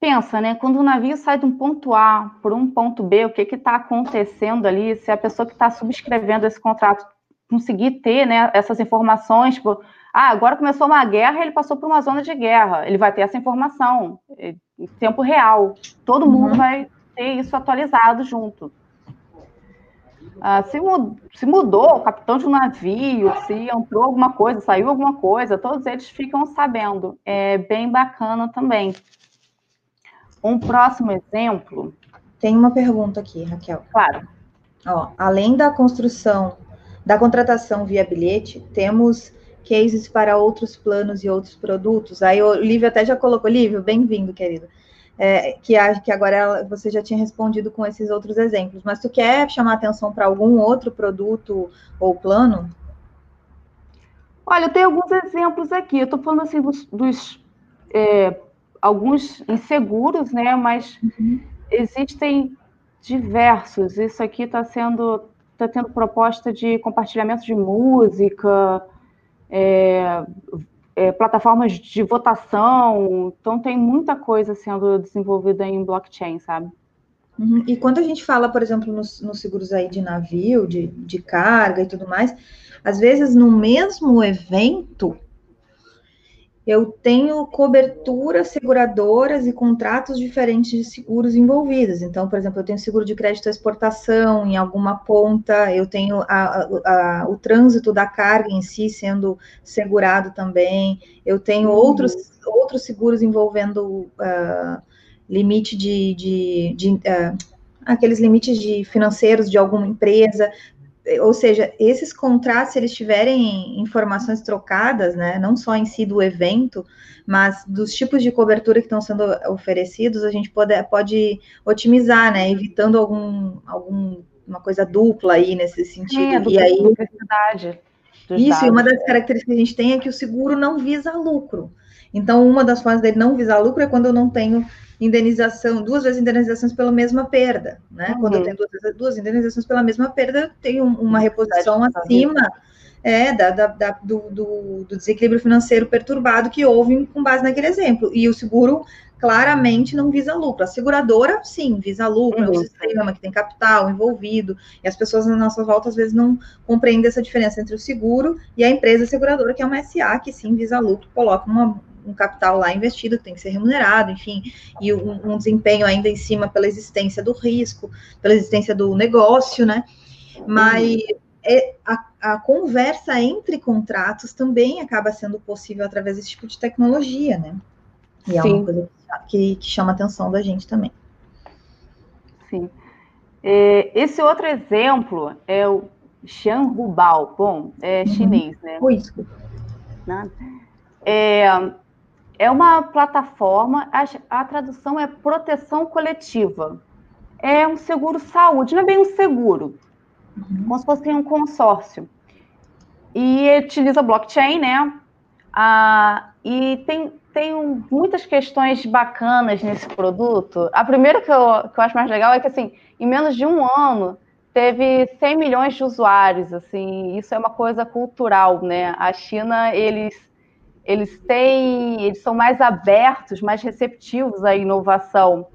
pensa, né? Quando o navio sai de um ponto A para um ponto B, o que está acontecendo ali? Se a pessoa que está subscrevendo esse contrato conseguir ter né, essas informações, tipo, ah, agora começou uma guerra, ele passou por uma zona de guerra, ele vai ter essa informação em tempo real. Todo uhum. mundo vai ter isso atualizado junto. Ah, se, se, mudou o capitão de um navio, se entrou alguma coisa, saiu alguma coisa, todos eles ficam sabendo. É bem bacana também. Um próximo exemplo. Tem uma pergunta aqui, Raquel. Claro. Ó, além da construção, da contratação via bilhete, temos cases para outros planos e outros produtos. Aí o Lívio até já colocou, Lívio, bem-vindo, querido é, que, que agora você já tinha respondido com esses outros exemplos, mas tu quer chamar atenção para algum outro produto ou plano? Olha, eu tenho alguns exemplos aqui. Eu estou falando assim dos, dos é, alguns inseguros, né? Mas uhum. existem diversos. Isso aqui está sendo está tendo proposta de compartilhamento de música, é, é, plataformas de votação. Então, tem muita coisa sendo desenvolvida em blockchain, sabe? Uhum. E quando a gente fala, por exemplo, nos, nos seguros aí de navio, de, de carga e tudo mais, às vezes no mesmo evento eu tenho cobertura, seguradoras e contratos diferentes de seguros envolvidos. Então, por exemplo, eu tenho seguro de crédito à exportação em alguma ponta, eu tenho a, a, a, o trânsito da carga em si sendo segurado também, eu tenho uhum. outros, outros seguros envolvendo uh, limite de, de, de uh, aqueles limites de financeiros de alguma empresa, ou seja, esses contratos, se eles tiverem informações trocadas, né, não só em si do evento, mas dos tipos de cobertura que estão sendo oferecidos, a gente pode, pode otimizar, né, evitando algum, algum uma coisa dupla aí nesse sentido. É, e aí, isso, dados. e uma das características que a gente tem é que o seguro não visa lucro. Então, uma das formas dele não visar lucro é quando eu não tenho indenização, duas vezes indenizações pela mesma perda, né? Uhum. Quando eu tenho duas, duas indenizações pela mesma perda, eu tenho uma reposição acima é, da, da, da do, do, do, desequilíbrio financeiro perturbado que houve com base naquele exemplo. E o seguro claramente não visa lucro. A seguradora, sim, visa lucro, uhum. é um sistema que tem capital envolvido, e as pessoas na nossa volta às vezes não compreendem essa diferença entre o seguro e a empresa seguradora, que é uma SA, que sim visa lucro, coloca uma, um capital lá investido tem que ser remunerado, enfim, e um, um desempenho ainda em cima pela existência do risco, pela existência do negócio, né? Mas é, a, a, conversa entre contratos também acaba sendo possível através desse tipo de tecnologia, né? E Sim. é uma coisa que, que chama a atenção da gente também. Sim. É, esse outro exemplo é o Xian Rubao. Bom, é uhum. chinês, né? Oi, desculpa. É, é uma plataforma, a, a tradução é proteção coletiva. É um seguro saúde, não é bem um seguro, uhum. como se fosse um consórcio. E utiliza blockchain, né? Ah, e tem, tem muitas questões bacanas nesse produto. A primeira que eu, que eu acho mais legal é que, assim, em menos de um ano, teve 100 milhões de usuários, assim, isso é uma coisa cultural, né? A China, eles eles têm, eles são mais abertos, mais receptivos à inovação.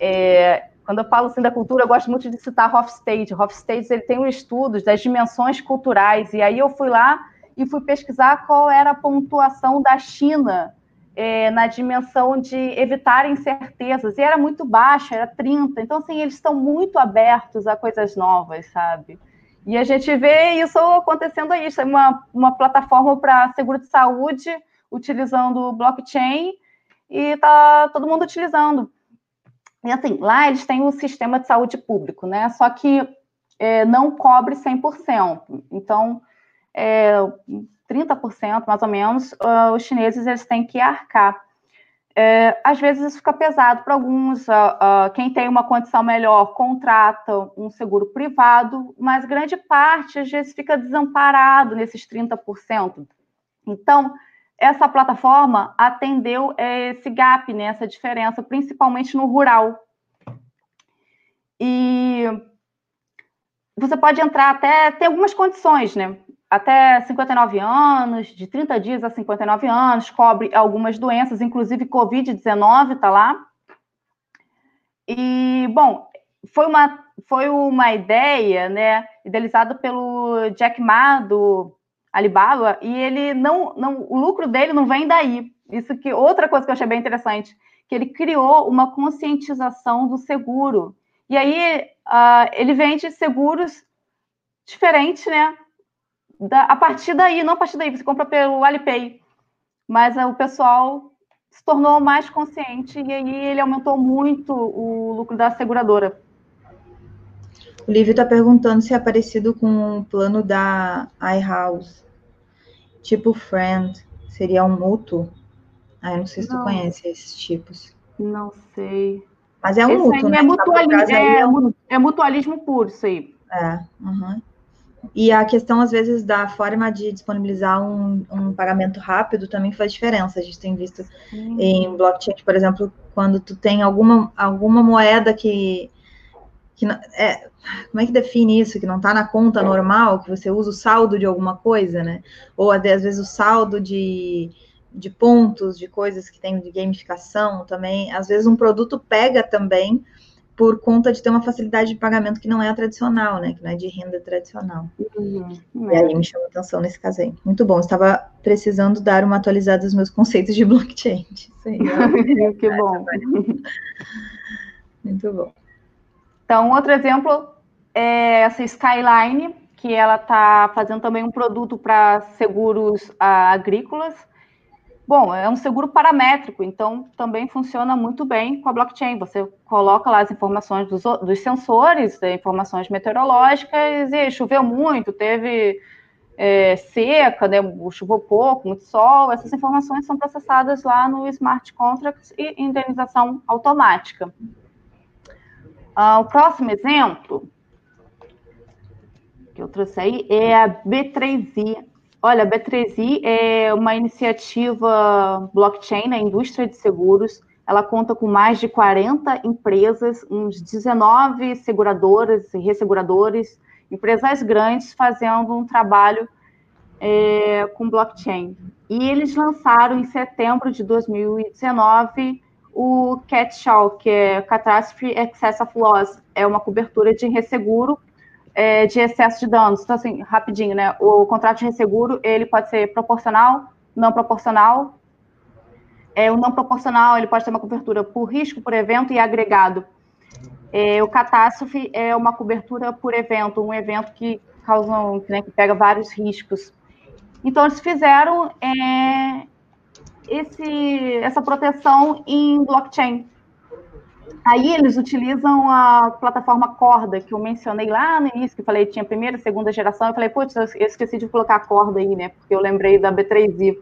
É, quando eu falo assim da cultura, eu gosto muito de citar Hofstede. Hofstede ele tem um estudo das dimensões culturais, e aí eu fui lá e fui pesquisar qual era a pontuação da China é, na dimensão de evitar incertezas, e era muito baixa, era 30. Então, assim, eles estão muito abertos a coisas novas, sabe? E a gente vê isso acontecendo aí, isso é uma, uma plataforma para seguro de saúde, utilizando blockchain e tá todo mundo utilizando. E assim, lá eles têm um sistema de saúde público, né? Só que é, não cobre 100%. Então, é, 30% mais ou menos, uh, os chineses eles têm que arcar. É, às vezes isso fica pesado para alguns. Uh, uh, quem tem uma condição melhor contrata um seguro privado, mas grande parte às vezes fica desamparado nesses 30%. Então, essa plataforma atendeu é, esse gap, né, essa diferença, principalmente no rural. E você pode entrar até, tem algumas condições, né? Até 59 anos, de 30 dias a 59 anos, cobre algumas doenças, inclusive Covid-19 está lá. E, bom, foi uma, foi uma ideia, né, idealizada pelo Jack Ma do Alibaba e ele não, não, o lucro dele não vem daí. Isso que outra coisa que eu achei bem interessante, que ele criou uma conscientização do seguro. E aí uh, ele vende seguros diferentes, né? Da, a partir daí, não a partir daí, você compra pelo Alipay. Mas uh, o pessoal se tornou mais consciente e aí ele aumentou muito o lucro da seguradora. O Lívio está perguntando se é parecido com o plano da iHouse. Tipo Friend, seria um mútuo? Ah, eu não sei se não. tu conhece esses tipos. Não sei. Mas é um mútuo, né? É mutualismo, é, é, um... é, mutualismo puro, isso aí. É, uhum. E a questão, às vezes, da forma de disponibilizar um, um pagamento rápido também faz diferença. A gente tem visto Sim. em blockchain, por exemplo, quando tu tem alguma, alguma moeda que, que é, como é que define isso? Que não está na conta normal, que você usa o saldo de alguma coisa, né? Ou às vezes o saldo de, de pontos, de coisas que tem de gamificação também. Às vezes um produto pega também por conta de ter uma facilidade de pagamento que não é a tradicional, né? Que não é de renda tradicional. Uhum, e aí me chamou atenção nesse caso aí. Muito bom. Estava precisando dar uma atualizada dos meus conceitos de blockchain. [laughs] Isso aí, [laughs] que bom. Muito bom. Então, outro exemplo é essa Skyline, que ela está fazendo também um produto para seguros ah, agrícolas Bom, é um seguro paramétrico, então também funciona muito bem com a blockchain. Você coloca lá as informações dos, dos sensores, eh, informações meteorológicas, e choveu muito, teve é, seca, né, choveu pouco, muito sol. Essas informações são processadas lá no smart contracts e indenização automática. Ah, o próximo exemplo que eu trouxe aí é a B3i Olha, a B3i é uma iniciativa blockchain na indústria de seguros. Ela conta com mais de 40 empresas, uns 19 seguradoras e resseguradoras, empresas grandes fazendo um trabalho é, com blockchain. E eles lançaram em setembro de 2019 o CAT-SHAW, que é Catastrophe Excess of Loss, é uma cobertura de resseguro é, de excesso de danos. Então, assim, rapidinho, né? O contrato de resseguro, ele pode ser proporcional, não proporcional. É, o não proporcional, ele pode ter uma cobertura por risco, por evento e agregado. É, o catástrofe é uma cobertura por evento, um evento que causa, né, que pega vários riscos. Então, eles fizeram é, esse, essa proteção em blockchain. Aí eles utilizam a plataforma Corda, que eu mencionei lá no início, que eu falei tinha primeira segunda geração. Eu falei, putz, eu esqueci de colocar a Corda aí, né? Porque eu lembrei da B3i,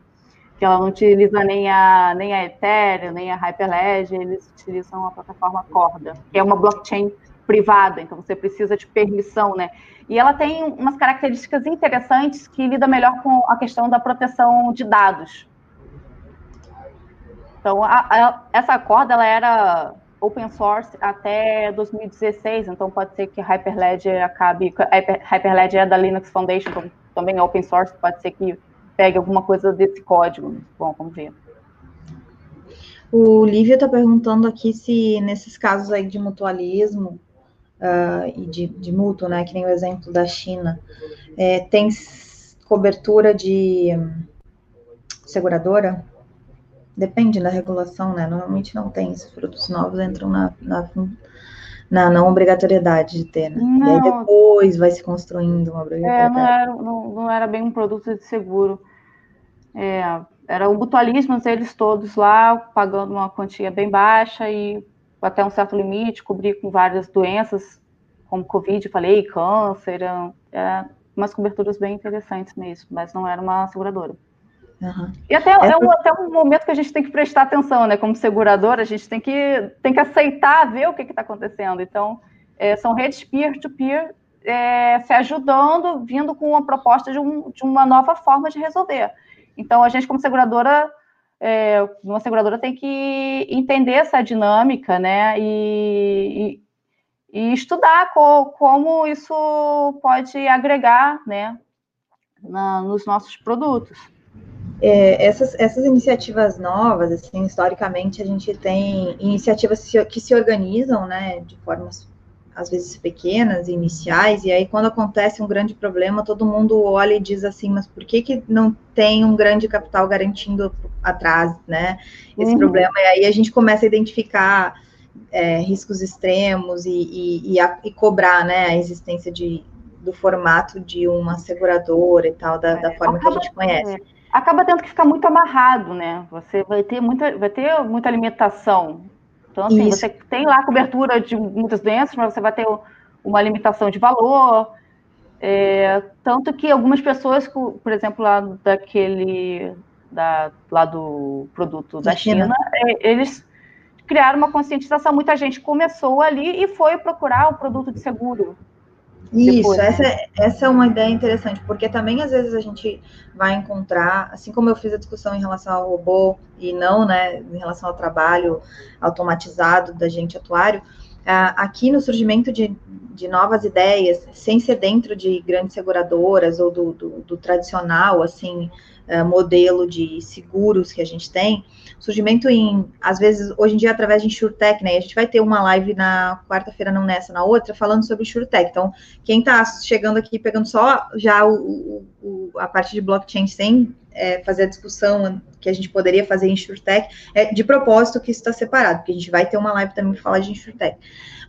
que ela não utiliza nem a, nem a Ethereum, nem a Hyperledger, eles utilizam a plataforma Corda, que é uma blockchain privada, então você precisa de permissão, né? E ela tem umas características interessantes que lida melhor com a questão da proteção de dados. Então, a, a, essa corda, ela era open source até 2016, então pode ser que Hyperledger acabe. Hyperledger é da Linux Foundation, então também é open source, pode ser que pegue alguma coisa desse código. Bom, vamos ver. O Lívia está perguntando aqui se nesses casos aí de mutualismo uh, e de, de mútuo, né, que nem o exemplo da China, é, tem cobertura de um, seguradora? Depende da regulação, né? Normalmente não tem. Esses produtos novos entram na, na, na não obrigatoriedade de ter, né? Não. E aí depois vai se construindo uma obrigatoriedade. É, não era, não, não era bem um produto de seguro. É, era um mutualismo, eles todos lá, pagando uma quantia bem baixa e até um certo limite, cobrir com várias doenças, como Covid, falei, câncer, é, umas coberturas bem interessantes mesmo, mas não era uma seguradora. Uhum. E até Essa... é um, até um momento que a gente tem que prestar atenção, né? Como seguradora, a gente tem que, tem que aceitar, ver o que está acontecendo. Então, é, são redes peer-to-peer -peer, é, se ajudando, vindo com uma proposta de, um, de, uma nova forma de resolver. Então, a gente, como seguradora, é, uma seguradora tem que entender essa dinâmica, né? E, e, e estudar co, como isso pode agregar, né? Na, nos nossos produtos é, essas, essas iniciativas novas, assim, historicamente, a gente tem iniciativas que se organizam, né, de formas às vezes pequenas, iniciais, e aí quando acontece um grande problema, todo mundo olha e diz assim, mas por que, que não tem um grande capital garantindo atrás, né, esse uhum. problema? E aí a gente começa a identificar é, riscos extremos e, e, e, a, e, cobrar, né, a existência de, do formato de uma seguradora e tal, da, da forma acaba, que a gente conhece. Acaba tendo que ficar muito amarrado, né, você vai ter muita, vai ter muita limitação então, assim, Isso. você tem lá cobertura de muitas doenças, mas você vai ter uma limitação de valor. É, tanto que algumas pessoas, por exemplo, lá daquele da, lá do produto da, da China, China é, eles criaram uma conscientização. Muita gente começou ali e foi procurar o produto de seguro. Isso, depois, essa, né? é, essa é uma ideia interessante, porque também às vezes a gente vai encontrar, assim como eu fiz a discussão em relação ao robô e não, né, em relação ao trabalho automatizado da gente atuário, aqui no surgimento de, de novas ideias, sem ser dentro de grandes seguradoras ou do, do, do tradicional, assim, uh, modelo de seguros que a gente tem, surgimento em, às vezes, hoje em dia, através de InsurTech, né? A gente vai ter uma live na quarta-feira, não nessa, na outra, falando sobre InsurTech. Então, quem está chegando aqui pegando só já o, o, a parte de blockchain sem é, fazer a discussão que a gente poderia fazer em InsurTech, é de propósito que isso está separado, porque a gente vai ter uma live também para falar de InsurTech.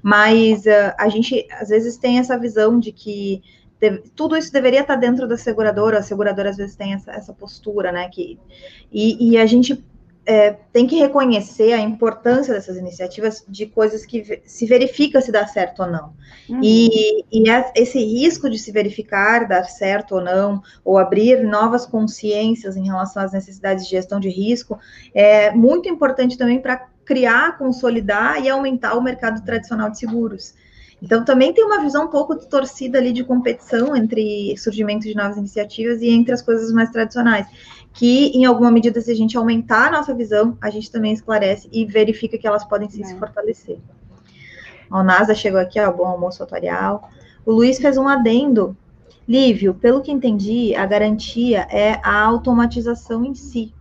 Mas uh, a gente, às vezes, tem essa visão de que tudo isso deveria estar dentro da seguradora, a seguradora às vezes tem essa, essa postura, né, que, e, e a gente é, tem que reconhecer a importância dessas iniciativas de coisas que se verifica se dá certo ou não. Uhum. E, e é esse risco de se verificar dar certo ou não, ou abrir novas consciências em relação às necessidades de gestão de risco, é muito importante também para criar, consolidar e aumentar o mercado tradicional de seguros. Então, também tem uma visão um pouco distorcida ali de competição entre surgimento de novas iniciativas e entre as coisas mais tradicionais, que, em alguma medida, se a gente aumentar a nossa visão, a gente também esclarece e verifica que elas podem sim é. se fortalecer. O NASA chegou aqui, ó, bom almoço atuarial. O Luiz fez um adendo. Lívio, pelo que entendi, a garantia é a automatização em si.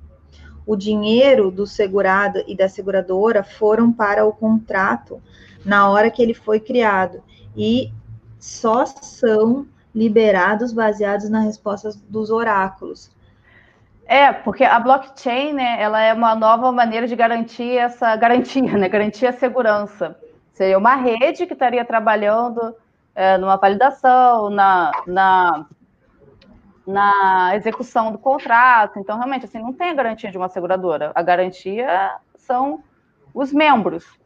O dinheiro do segurado e da seguradora foram para o contrato na hora que ele foi criado e só são liberados baseados nas respostas dos oráculos. É, porque a blockchain, né, ela é uma nova maneira de garantir essa garantia, né, garantir a segurança. Seria uma rede que estaria trabalhando é, numa validação, na, na, na execução do contrato. Então, realmente, assim, não tem a garantia de uma seguradora. A garantia são os membros.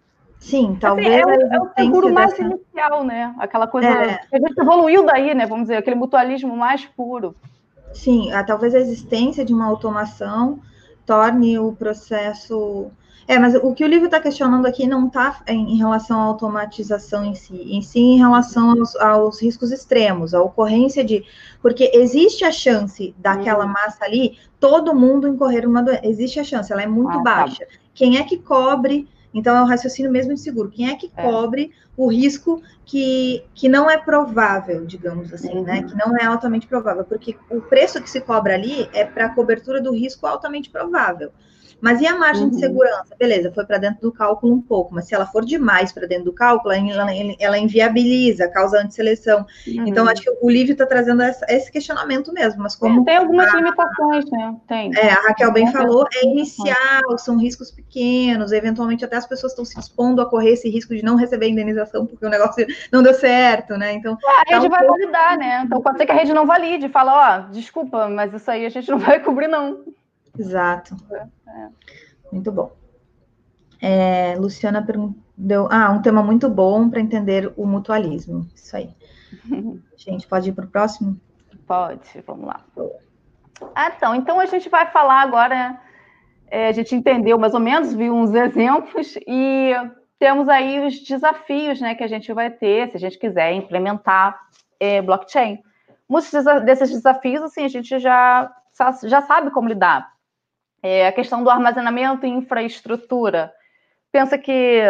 Sim, talvez. Assim, é, o, é o seguro mais dessa... inicial, né? Aquela coisa. É. A gente evoluiu daí, né? Vamos dizer, aquele mutualismo mais puro. Sim, a, talvez a existência de uma automação torne o processo. É, mas o que o livro está questionando aqui não está em, relação à automatização em si, em si em relação aos, aos, riscos extremos, a ocorrência de. Porque existe a chance daquela hum. massa ali, todo mundo incorrer uma doença. Existe a chance, ela é muito ah, tá. baixa. Tá. Quem é que cobre então, é o raciocínio mesmo de seguro. Quem é que é. cobre o risco que, que não é provável, digamos assim, né? uhum. né? Que não é altamente provável, porque o preço que se cobra ali é para a cobertura do risco altamente provável. Mas e a margem uhum. de segurança? Beleza, foi para dentro do cálculo um pouco, mas se ela for demais para dentro do cálculo, ela, ela inviabiliza, causa antisseleção. Uhum. Então, acho que o Lívio está trazendo essa, esse questionamento mesmo. Mas como. Tem algumas a, limitações, né? Tem. É, a Raquel bem falou, é inicial, são riscos pequenos, eventualmente até as pessoas estão se expondo a correr esse risco de não receber indenização porque o negócio [laughs] não deu certo, né? Então. É, a rede tá um vai pouco... validar, né? Então pode ser que a rede não valide, fala, ó, desculpa, mas isso aí a gente não [laughs] vai cobrir, não. Exato. É. Muito bom. É, Luciana deu ah, um tema muito bom para entender o mutualismo. Isso aí. [laughs] gente, pode ir para o próximo? Pode, vamos lá. Ah, então, então a gente vai falar agora. É, a gente entendeu mais ou menos, viu uns exemplos e temos aí os desafios né, que a gente vai ter se a gente quiser implementar é, blockchain. Muitos desses desafios, assim, a gente já, já sabe como lidar. É, a questão do armazenamento e infraestrutura. Pensa que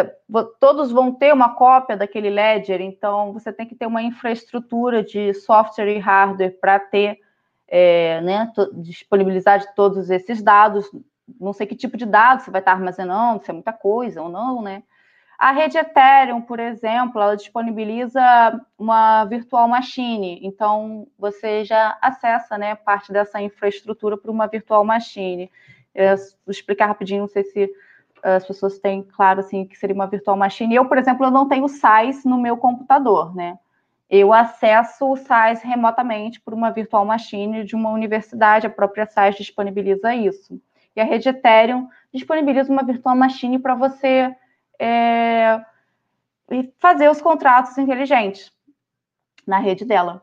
todos vão ter uma cópia daquele ledger, então você tem que ter uma infraestrutura de software e hardware para ter, é, né, disponibilizar de todos esses dados. Não sei que tipo de dados você vai estar armazenando, se é muita coisa ou não, né? A rede Ethereum, por exemplo, ela disponibiliza uma virtual machine, então você já acessa né, parte dessa infraestrutura para uma virtual machine. Eu vou explicar rapidinho, não sei se as pessoas têm claro assim que seria uma virtual machine. Eu, por exemplo, eu não tenho SAIS no meu computador, né? Eu acesso o SAIS remotamente por uma virtual machine de uma universidade, a própria SAIS disponibiliza isso. E a rede Ethereum disponibiliza uma virtual machine para você é, fazer os contratos inteligentes na rede dela.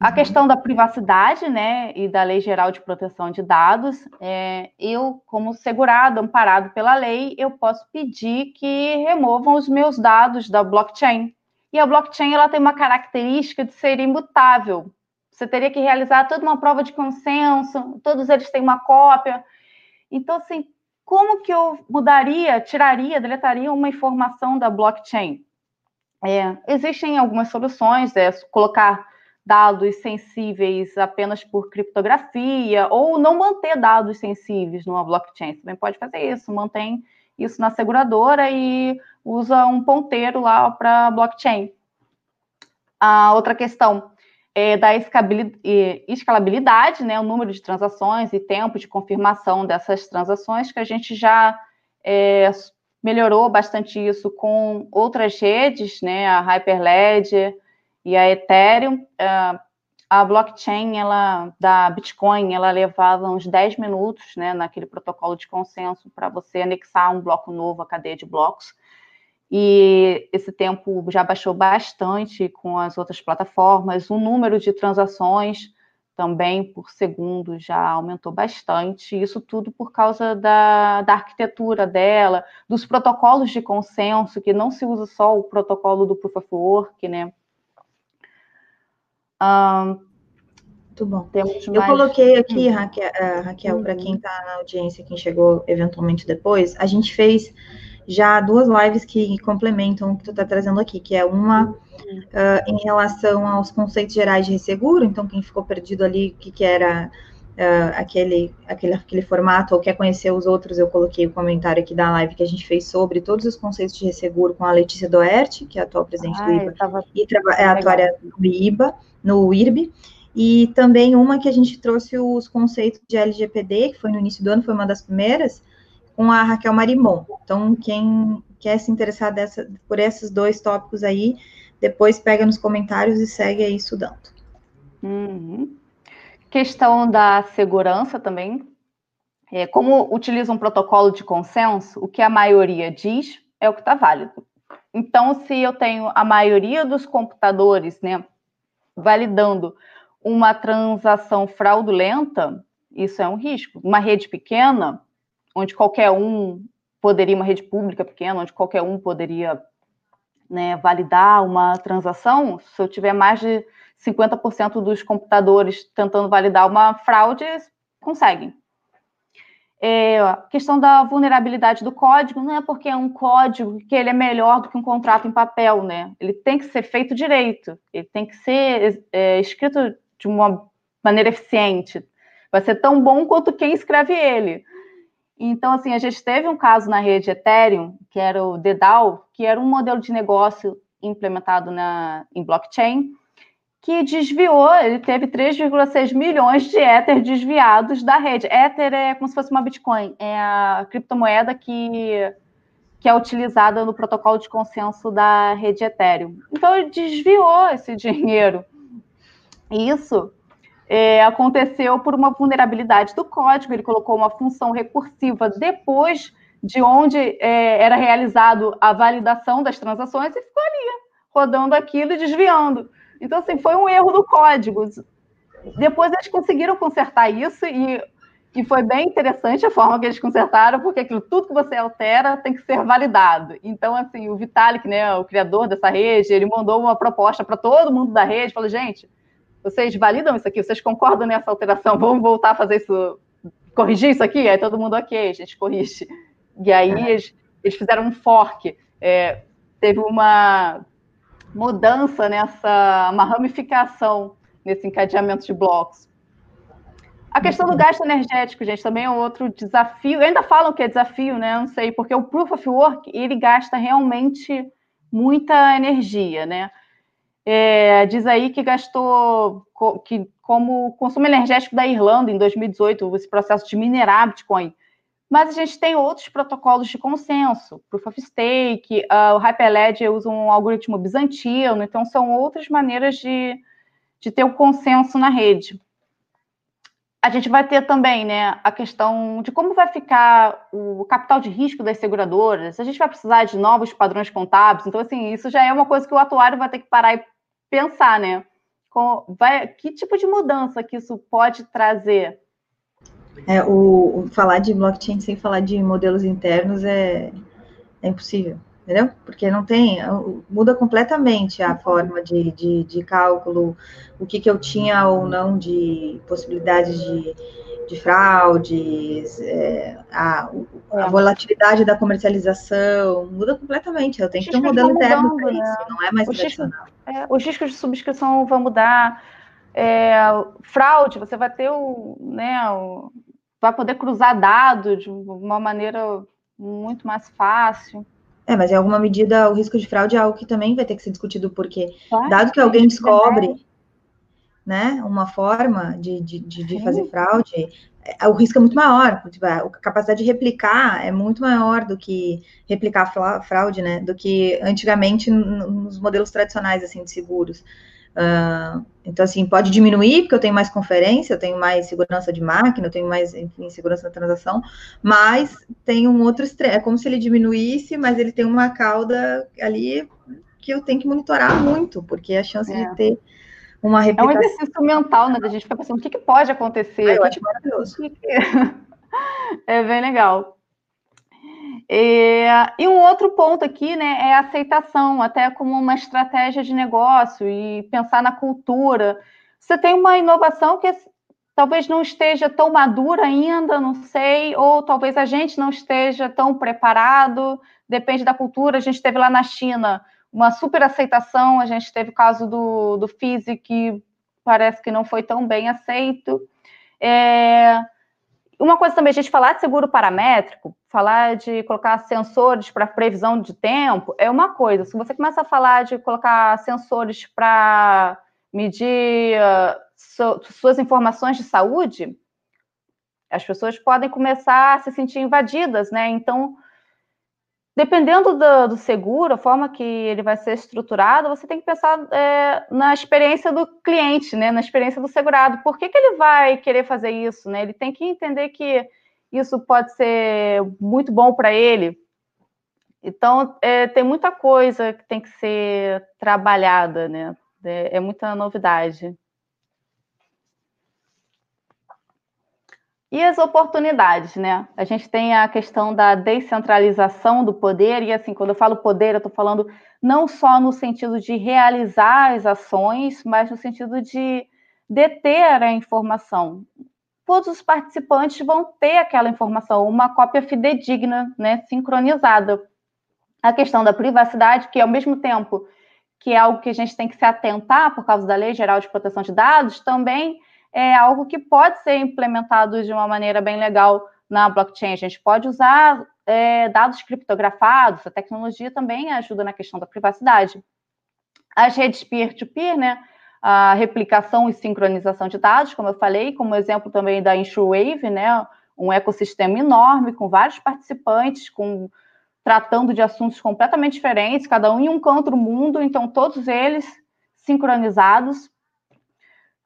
A questão da privacidade, né, e da Lei Geral de Proteção de Dados, é, eu, como segurado, amparado pela lei, eu posso pedir que removam os meus dados da blockchain. E a blockchain, ela tem uma característica de ser imutável. Você teria que realizar toda uma prova de consenso, todos eles têm uma cópia. Então, assim, como que eu mudaria, tiraria, deletaria uma informação da blockchain? É, existem algumas soluções, é colocar dados sensíveis apenas por criptografia, ou não manter dados sensíveis numa blockchain. Você também pode fazer isso, mantém isso na seguradora e usa um ponteiro lá para blockchain. A outra questão é, da escalabilidade, né, o número de transações e tempo de confirmação dessas transações, que a gente já é, melhorou bastante isso com outras redes, né, a Hyperledger e a Ethereum. a blockchain ela, da Bitcoin, ela levava uns 10 minutos, né, naquele protocolo de consenso para você anexar um bloco novo à cadeia de blocos e esse tempo já baixou bastante com as outras plataformas. O número de transações também por segundo já aumentou bastante. Isso tudo por causa da, da arquitetura dela, dos protocolos de consenso, que não se usa só o protocolo do Proof of Work, né? Um, Muito bom. Temos Eu mais... coloquei aqui. Raquel, uh, Raquel uhum. para quem está na audiência, quem chegou eventualmente depois, a gente fez já duas lives que complementam o que tu está trazendo aqui, que é uma uh, em relação aos conceitos gerais de resseguro, então quem ficou perdido ali, o que, que era uh, aquele, aquele, aquele formato, ou quer conhecer os outros, eu coloquei o comentário aqui da live que a gente fez sobre todos os conceitos de resseguro com a Letícia Doerte, que é a atual presidente do IBA, tava... e é a atuária do IBA, no IRB, e também uma que a gente trouxe os conceitos de LGPD, que foi no início do ano, foi uma das primeiras, com a Raquel Marimon. Então, quem quer se interessar dessa, por esses dois tópicos aí, depois pega nos comentários e segue aí estudando. Uhum. Questão da segurança também. É, como utiliza um protocolo de consenso, o que a maioria diz é o que está válido. Então, se eu tenho a maioria dos computadores né, validando uma transação fraudulenta, isso é um risco. Uma rede pequena, onde qualquer um poderia, uma rede pública pequena, onde qualquer um poderia né, validar uma transação, se eu tiver mais de 50% dos computadores tentando validar uma fraude, conseguem. É, questão da vulnerabilidade do código não é porque é um código que ele é melhor do que um contrato em papel, né? Ele tem que ser feito direito, ele tem que ser é, escrito de uma maneira eficiente. Vai ser tão bom quanto quem escreve ele. Então, assim, a gente teve um caso na rede Ethereum, que era o DDAO, que era um modelo de negócio implementado na, em blockchain, que desviou, ele teve 3,6 milhões de Ether desviados da rede. Ether é como se fosse uma Bitcoin, é a criptomoeda que, que é utilizada no protocolo de consenso da rede Ethereum. Então, ele desviou esse dinheiro. Isso é, aconteceu por uma vulnerabilidade do código, ele colocou uma função recursiva depois de onde é, era realizado a validação das transações e ficou ali, rodando aquilo e desviando. Então, assim, foi um erro do código. Depois eles conseguiram consertar isso e, e foi bem interessante a forma que eles consertaram, porque aquilo, tudo que você altera tem que ser validado. Então, assim, o Vitalik, né, o criador dessa rede, ele mandou uma proposta para todo mundo da rede, falou, gente, vocês validam isso aqui? Vocês concordam nessa alteração? Vamos voltar a fazer isso, corrigir isso aqui? Aí todo mundo, ok, a gente corrige. E aí eles, eles fizeram um fork. É, teve uma mudança nessa, uma ramificação nesse encadeamento de blocos. A questão do gasto energético, gente, também é outro desafio. Ainda falam que é desafio, né? Não sei, porque o Proof of Work, ele gasta realmente muita energia, né? É, diz aí que gastou, que como consumo energético da Irlanda em 2018, esse processo de minerar Bitcoin. Mas a gente tem outros protocolos de consenso, Proof of Stake, uh, o Hyperledger usa um algoritmo bizantino, então são outras maneiras de, de ter o consenso na rede a gente vai ter também né, a questão de como vai ficar o capital de risco das seguradoras, a gente vai precisar de novos padrões contábeis, então, assim, isso já é uma coisa que o atuário vai ter que parar e pensar, né? Com, vai, que tipo de mudança que isso pode trazer? É, o, o falar de blockchain sem falar de modelos internos é, é impossível entendeu? Porque não tem, muda completamente a forma de, de, de cálculo, o que, que eu tinha ou não de possibilidades de, de fraudes, é, a, a, é. volatilidade da comercialização, muda completamente. Eu tenho que ter um modelo interno para né? isso, não é mais os tradicional. Riscos, é, os riscos de subscrição vão mudar, é, fraude, você vai ter o, né, o, vai poder cruzar dados de uma maneira muito mais fácil. É, mas em alguma medida o risco de fraude é algo que também vai ter que ser discutido, porque claro, dado que alguém descobre né, uma forma de, de, de fazer fraude, é, o risco é muito maior, tipo, a capacidade de replicar é muito maior do que replicar fraude, né, do que antigamente nos modelos tradicionais, assim, de seguros. Uh, então, assim, pode diminuir, porque eu tenho mais conferência, eu tenho mais segurança de máquina, eu tenho mais, enfim, segurança da transação, mas tem um outro extremo, é como se ele diminuísse, mas ele tem uma cauda ali que eu tenho que monitorar muito, porque a chance é. de ter uma replicação... É um exercício mental, né, da gente ficar pensando o que, que pode acontecer. Ah, eu acho maravilhoso. [laughs] É bem legal. É, e um outro ponto aqui, né, é a aceitação, até como uma estratégia de negócio e pensar na cultura. Você tem uma inovação que talvez não esteja tão madura ainda, não sei, ou talvez a gente não esteja tão preparado, depende da cultura. A gente teve lá na China uma super aceitação, a gente teve o caso do, do Fisi, que parece que não foi tão bem aceito. É, uma coisa também, a gente falar de seguro paramétrico, falar de colocar sensores para previsão de tempo, é uma coisa. Se você começa a falar de colocar sensores para medir uh, suas informações de saúde, as pessoas podem começar a se sentir invadidas, né? Então, dependendo do, do, seguro, a forma que ele vai ser estruturado, você tem que pensar é, na experiência do cliente, né, na experiência do segurado. Por que, que ele vai querer fazer isso? Né? Ele tem que entender que isso pode ser muito bom para ele. Então, é, tem muita coisa que tem que ser trabalhada, né? é, é muita novidade. E as oportunidades, né? A gente tem a questão da descentralização do poder, e assim, quando eu falo poder, eu estou falando não só no sentido de realizar as ações, mas no sentido de deter a informação. Todos os participantes vão ter aquela informação, uma cópia fidedigna, né, sincronizada. A questão da privacidade, que ao mesmo tempo que é algo que a gente tem que se atentar por causa da Lei Geral de Proteção de Dados, também é algo que pode ser implementado de uma maneira bem legal na blockchain. A gente pode usar é, dados criptografados, a tecnologia também ajuda na questão da privacidade. As redes peer-to-peer, -peer, né? A replicação e sincronização de dados, como eu falei, como exemplo também da InsureWave, né? Um ecossistema enorme com vários participantes, com tratando de assuntos completamente diferentes, cada um em um canto do mundo, então todos eles sincronizados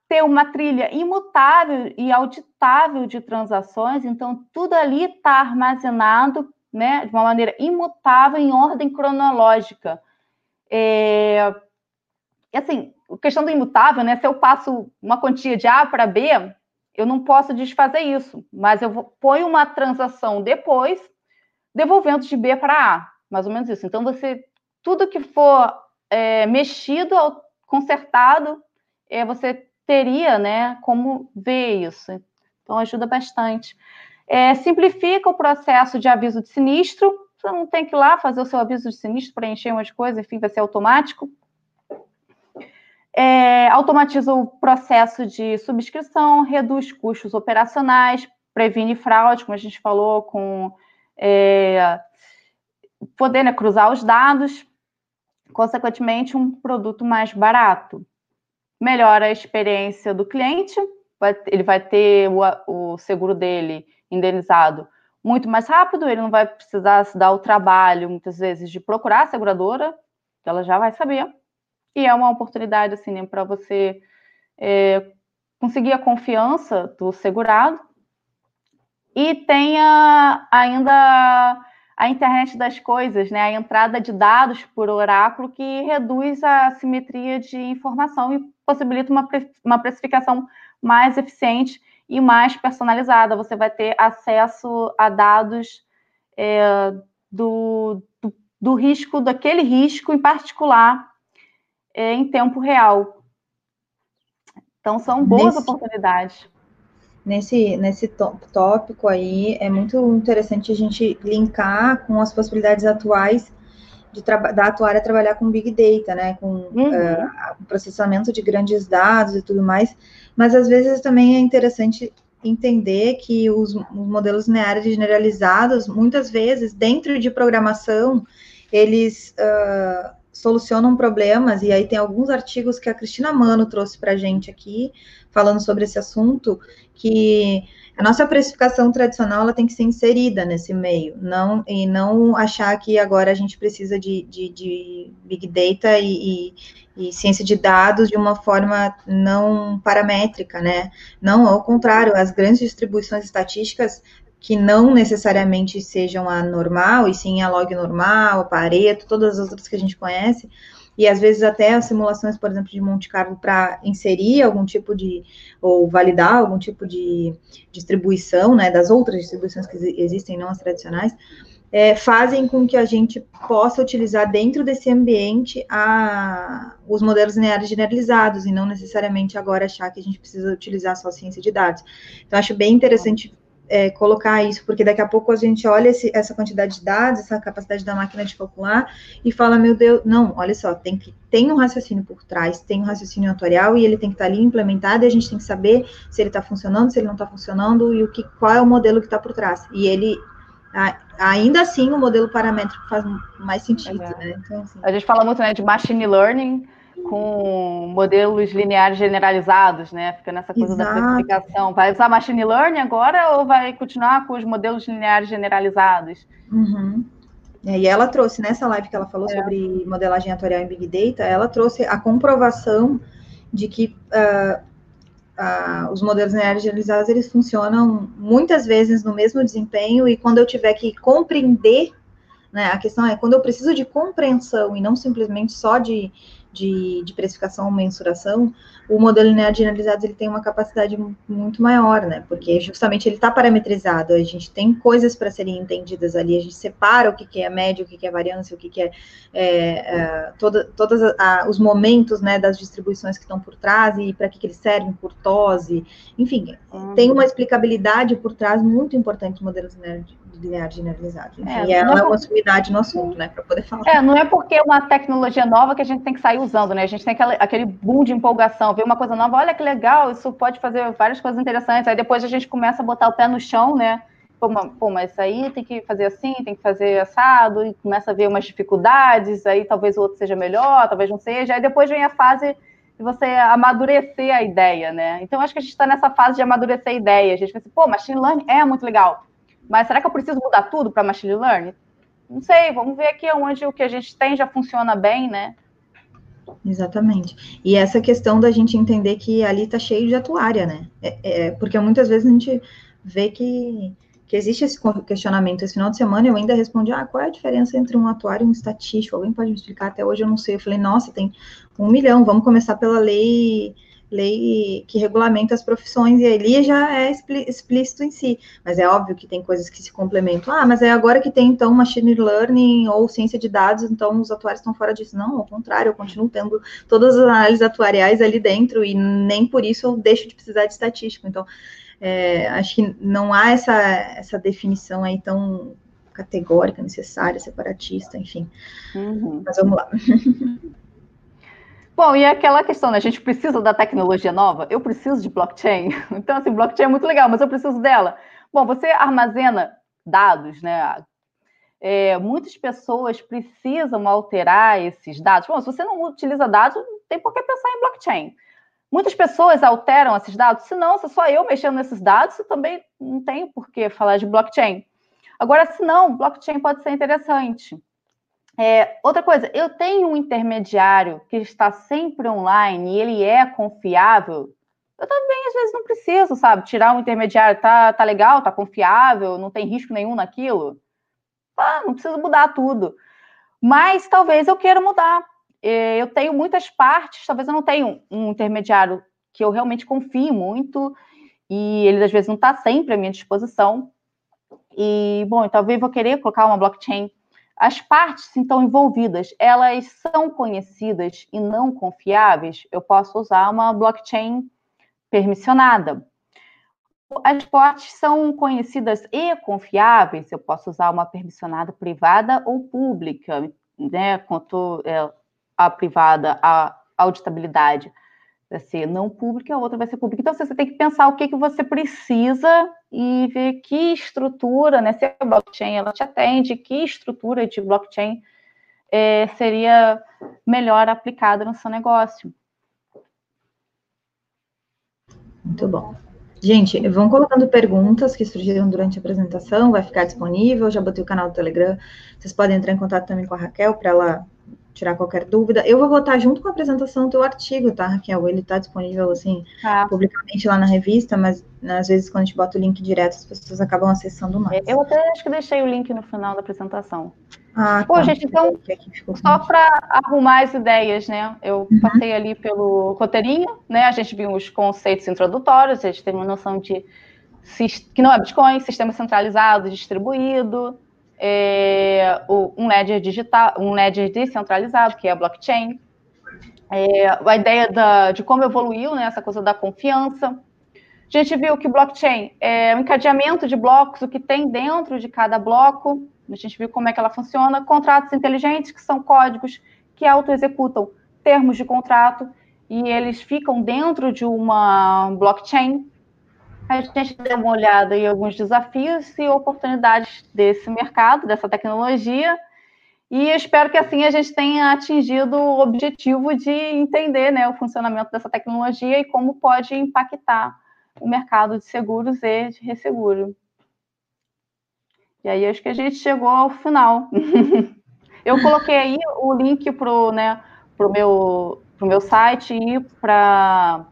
ter uma trilha imutável e auditável de transações, então tudo ali está armazenado né, de uma maneira imutável em ordem cronológica. É, assim, a questão do imutável, né? Se eu passo uma quantia de A para B, eu não posso desfazer isso, mas eu vou, ponho uma transação depois, devolvendo de B para A, mais ou menos isso. Então, você, tudo que for é, mexido, consertado, é, você teria, né, como ver isso. Então, ajuda bastante. É, simplifica o processo de aviso de sinistro, você não tem que ir lá fazer o seu aviso de sinistro, preencher umas coisas, enfim, vai ser automático. é, automatiza o processo de subscrição, reduz custos operacionais, previne fraude, como a gente falou, com é, poder né, cruzar os dados, consequentemente, um produto mais barato. Melhora a experiência do cliente, vai, ele vai ter o, o seguro dele indenizado muito mais rápido, ele não vai precisar se dar o trabalho, muitas vezes, de procurar a seguradora, ela já vai saber e é uma oportunidade assim né, para você é, conseguir a confiança do segurado e tenha ainda a internet das coisas, né, a entrada de dados por oráculo que reduz a simetria de informação e possibilita uma, uma precificação mais eficiente e mais personalizada. Você vai ter acesso a dados é, do, do, do risco, daquele risco em particular é, em tempo real. Então, são boas nesse, oportunidades. Nesse, nesse tópico aí, é muito interessante a gente linkar com as possibilidades atuais de da atuária trabalhar com Big Data, né, com uhum. uh, processamento de grandes dados e tudo mais, mas às vezes também é interessante entender que os, os modelos lineares generalizados, muitas vezes, dentro de programação, eles uh, solucionam problemas, e aí tem alguns artigos que a Cristina Mano trouxe para a gente aqui, falando sobre esse assunto, que a nossa precificação tradicional ela tem que ser inserida nesse meio, não e não achar que agora a gente precisa de, de, de Big Data e, e, e, ciência de dados de uma forma não paramétrica, né? Não, ao contrário, as grandes distribuições estatísticas que não necessariamente sejam a normal, e sim a log normal, a Pareto, todas as outras que a gente conhece, e às vezes até as simulações, por exemplo, de Monte Carlo para inserir algum tipo de, ou validar algum tipo de distribuição, né, das outras distribuições que existem, não as tradicionais, é, fazem com que a gente possa utilizar dentro desse ambiente a, os modelos lineares generalizados, e não necessariamente agora achar que a gente precisa utilizar só ciência de dados. Então, acho bem interessante é, colocar isso, porque daqui a pouco a gente olha esse, essa quantidade de dados, essa capacidade da máquina de calcular e fala, meu Deus, não, olha só, tem que tem um raciocínio por trás, tem um raciocínio atuarial e ele tem que estar ali implementado e a gente tem que saber se ele está funcionando, se ele não está funcionando e o que, qual é o modelo que está por trás. E ele ainda assim o modelo paramétrico faz mais sentido, é. né? Então, assim, a gente fala muito né, de machine learning, com modelos lineares generalizados, né? Fica nessa coisa Exato. da classificação. Vai usar machine learning agora ou vai continuar com os modelos lineares generalizados? Uhum. É, e ela trouxe nessa live que ela falou é. sobre modelagem atorial em Big Data, ela trouxe a comprovação de que uh, uh, os modelos lineares generalizados eles funcionam muitas vezes no mesmo desempenho e quando eu tiver que compreender, né, a questão é quando eu preciso de compreensão e não simplesmente só de de, de precificação ou mensuração, o modelo linear generalizado ele tem uma capacidade muito maior, né? Porque justamente ele está parametrizado, a gente tem coisas para serem entendidas ali, a gente separa o que, que é média, o que, que é variância, o que, que é, é, é toda, todos os momentos né, das distribuições que estão por trás e para que, que eles servem, curtose, enfim, uhum. tem uma explicabilidade por trás muito importante do modelo linear linear generalizado. Enfim, é, e ela é, é uma sumidade no assunto, né, para poder falar. É, não é porque é uma tecnologia nova que a gente tem que sair usando, né? A gente tem aquele, aquele boom de empolgação, ver uma coisa nova, olha que legal, isso pode fazer várias coisas interessantes. Aí depois a gente começa a botar o pé no chão, né? Pô, pô mas isso aí tem que fazer assim, tem que fazer assado, e começa a ver umas dificuldades, aí talvez o outro seja melhor, talvez não seja. Aí depois vem a fase de você amadurecer a ideia, né? Então, acho que a gente está nessa fase de amadurecer a ideia. A gente pensa, pô, machine learning é muito legal. Mas será que eu preciso mudar tudo para machine learning? Não sei, vamos ver aqui onde o que a gente tem já funciona bem, né? Exatamente. E essa questão da gente entender que ali está cheio de atuária, né? É, é, porque muitas vezes a gente vê que, que existe esse questionamento. Esse final de semana eu ainda respondi, ah, qual é a diferença entre um atuário e um estatístico? Alguém pode me explicar? Até hoje eu não sei. Eu falei, nossa, tem um milhão, vamos começar pela lei lei que regulamenta as profissões, e ali já é explícito em si. Mas é óbvio que tem coisas que se complementam. Ah, mas é agora que tem, então, machine learning ou ciência de dados, então os atuários estão fora disso. Não, ao contrário, eu continuo tendo todas as análises atuariais ali dentro, e nem por isso eu deixo de precisar de estatística. Então, é, acho que não há essa, essa definição aí tão categórica, necessária, separatista, enfim. Uhum. Mas vamos lá. [laughs] Bom, e aquela questão, né? A gente precisa da tecnologia nova? Eu preciso de blockchain. [laughs] Então, assim, blockchain é muito legal, mas eu preciso dela. Bom, você armazena dados, né? É, muitas pessoas precisam alterar esses dados. Bom, se você não utiliza dados, não tem por que pensar em blockchain. Muitas pessoas alteram esses dados, se não, se só eu mexendo nesses dados, também não tenho por que falar de blockchain. Agora, se não, blockchain pode ser interessante. É, outra coisa, eu tenho um intermediário que está sempre online e ele é confiável. Eu também, às vezes, não preciso, sabe? Tirar um intermediário, tá, tá legal, tá confiável, não tem risco nenhum naquilo. Tá, não preciso mudar tudo. Mas talvez eu queira mudar. É, eu tenho muitas partes, talvez eu não tenha um intermediário que eu realmente confie muito, e ele às vezes não está sempre à minha disposição. E, bom, talvez eu vou querer colocar uma blockchain as partes então envolvidas, elas são conhecidas e não confiáveis, eu posso usar uma blockchain permissionada. As partes são conhecidas e confiáveis, eu posso usar uma permissionada privada ou pública, né? Quanto é, a privada, a auditabilidade vai ser não pública, a outra vai ser pública. Então, você tem que pensar o que, que você precisa e ver que estrutura, né? Se a blockchain ela te atende, que estrutura de blockchain é, seria melhor aplicada no seu negócio. Muito bom. Gente, vão colocando perguntas que surgiram durante a apresentação, vai ficar disponível, já botei o canal do Telegram, vocês podem entrar em contato também com a Raquel para ela tirar qualquer dúvida. Eu vou botar junto com a apresentação o teu artigo, tá, Raquel? Ele está disponível, assim, ah. publicamente lá na revista, mas né, às vezes quando a gente bota o link direto, as pessoas acabam acessando mais. Eu até acho que deixei o link no final da apresentação. Ah, Pô, tá. gente, então, só para arrumar as ideias, né? Eu uhum. passei ali pelo roteirinho, né? A gente viu os conceitos introdutórios, a gente teve uma noção de que não é Bitcoin, sistema centralizado, distribuído, é, um ledger digital, um ledger descentralizado, que é a blockchain. É, a ideia da, de como evoluiu né, essa coisa da confiança. A gente viu que blockchain é um encadeamento de blocos, o que tem dentro de cada bloco. A gente viu como é que ela funciona. Contratos inteligentes, que são códigos que auto-executam termos de contrato e eles ficam dentro de uma blockchain a gente deu uma olhada em alguns desafios e oportunidades desse mercado, dessa tecnologia, e espero que assim a gente tenha atingido o objetivo de entender né, o funcionamento dessa tecnologia e como pode impactar o mercado de seguros e de resseguro. E aí acho que a gente chegou ao final. [laughs] Eu coloquei aí o link para o né, pro meu, pro meu site e para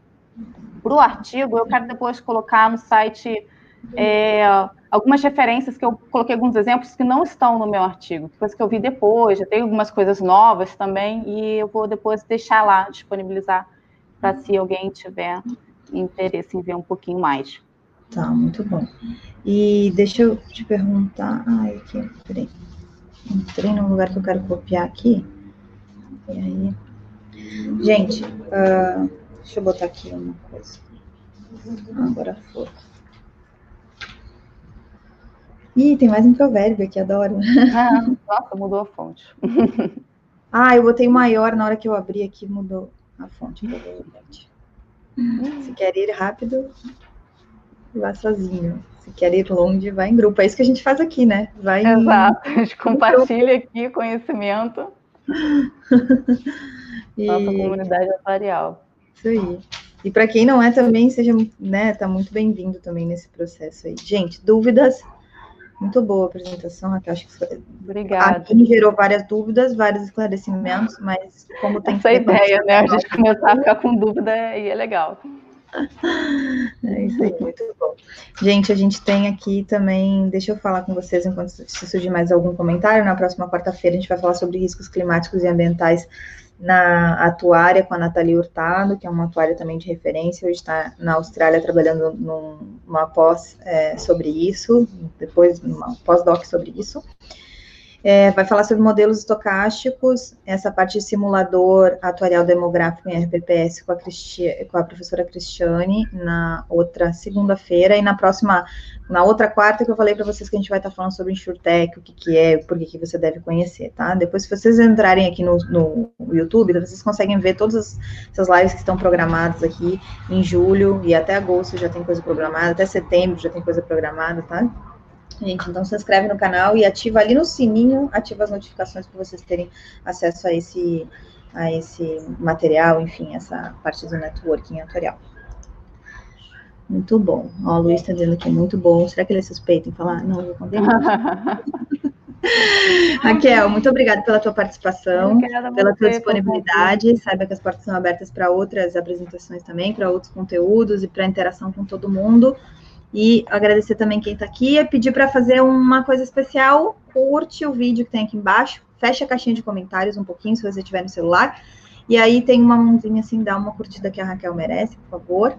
para o artigo, eu quero depois colocar no site é, algumas referências que eu coloquei alguns exemplos que não estão no meu artigo, coisas que eu vi depois, já tem algumas coisas novas também, e eu vou depois deixar lá, disponibilizar para se alguém tiver interesse em ver um pouquinho mais. Tá, muito bom. E deixa eu te perguntar. Ai, aqui, peraí. Entrei num lugar que eu quero copiar aqui. E aí. Gente, uh, Deixa eu botar aqui uma coisa. Agora foi. Ih, tem mais um provérbio aqui, adoro. Ah, nossa, mudou a fonte. [laughs] ah, eu botei maior na hora que eu abri aqui, mudou a fonte, provavelmente. Se quer ir rápido, vá sozinho. Se quer ir longe, vá em grupo. É isso que a gente faz aqui, né? Vai Exato, a gente compartilha aqui conhecimento. [laughs] e... Nossa comunidade atuarial. Isso aí. E para quem não é também, seja, né, tá muito bem-vindo também nesse processo aí. Gente, dúvidas? Muito boa a apresentação, Raquel. Acho que foi... Obrigada. Aqui gerou várias dúvidas, vários esclarecimentos, mas como tem Essa ideia, né? A gente começar a ficar com dúvida e é legal. [laughs] É isso aí, muito bom. Gente, a gente tem aqui também, deixa eu falar com vocês enquanto se surgir mais algum comentário. Na próxima quarta-feira a gente vai falar sobre riscos climáticos e ambientais na atuária com a Nathalie Hurtado, que é uma atuária também de referência, hoje está na Austrália trabalhando numa pós é, sobre isso, depois uma pós-doc sobre isso. É, vai falar sobre modelos estocásticos, essa parte de simulador atuarial demográfico em RPPS com a, Cristi com a professora Cristiane na outra segunda-feira, e na próxima, na outra quarta que eu falei para vocês que a gente vai estar tá falando sobre InsurTech, o que, que é, por que, você deve conhecer, tá? Depois, se vocês entrarem aqui no, no YouTube, vocês conseguem ver todas essas lives que estão programadas aqui em julho e até agosto já tem coisa programada, até setembro já tem coisa programada, tá? Gente, então se inscreve no canal e ativa ali no sininho, ativa as notificações para vocês terem acesso a esse, a esse material, enfim, essa parte do networking atuarial. Muito bom. Ó, o Luiz está dizendo que é muito bom. Será que ele é suspeito em falar? Não, eu contei. [laughs] Raquel, muito obrigada pela tua participação, pela tua disponibilidade. Saiba que as portas são abertas para outras apresentações também, para outros conteúdos e para interação com todo mundo. E agradecer também quem está aqui e pedir para fazer uma coisa especial. Curte o vídeo que tem aqui embaixo, fecha a caixinha de comentários um pouquinho, se você tiver no celular. E aí tem uma mãozinha assim, dá uma curtida que a Raquel merece, por favor.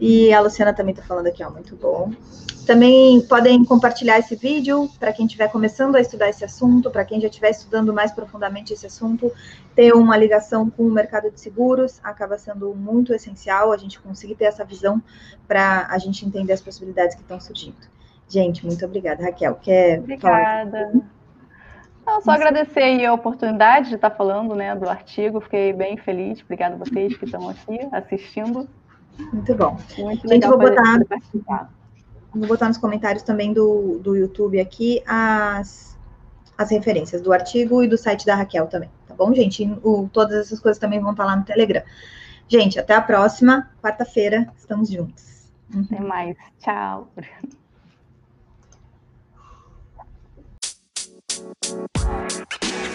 E a Luciana também está falando aqui, ó, muito bom. Também podem compartilhar esse vídeo para quem estiver começando a estudar esse assunto, para quem já estiver estudando mais profundamente esse assunto, ter uma ligação com o mercado de seguros acaba sendo muito essencial a gente conseguir ter essa visão para a gente entender as possibilidades que estão surgindo. Gente, muito obrigada. Raquel, quer Obrigada. Não, só agradecer a oportunidade de estar falando né, do artigo, fiquei bem feliz. Obrigada a vocês que estão aqui assistindo. Muito bom. Muito Gente, vou botar... Vou botar nos comentários também do, do YouTube aqui as, as referências do artigo e do site da Raquel também, tá bom, gente? O, todas essas coisas também vão estar lá no Telegram. Gente, até a próxima quarta-feira. Estamos juntos. Até mais. Tchau. Thank you.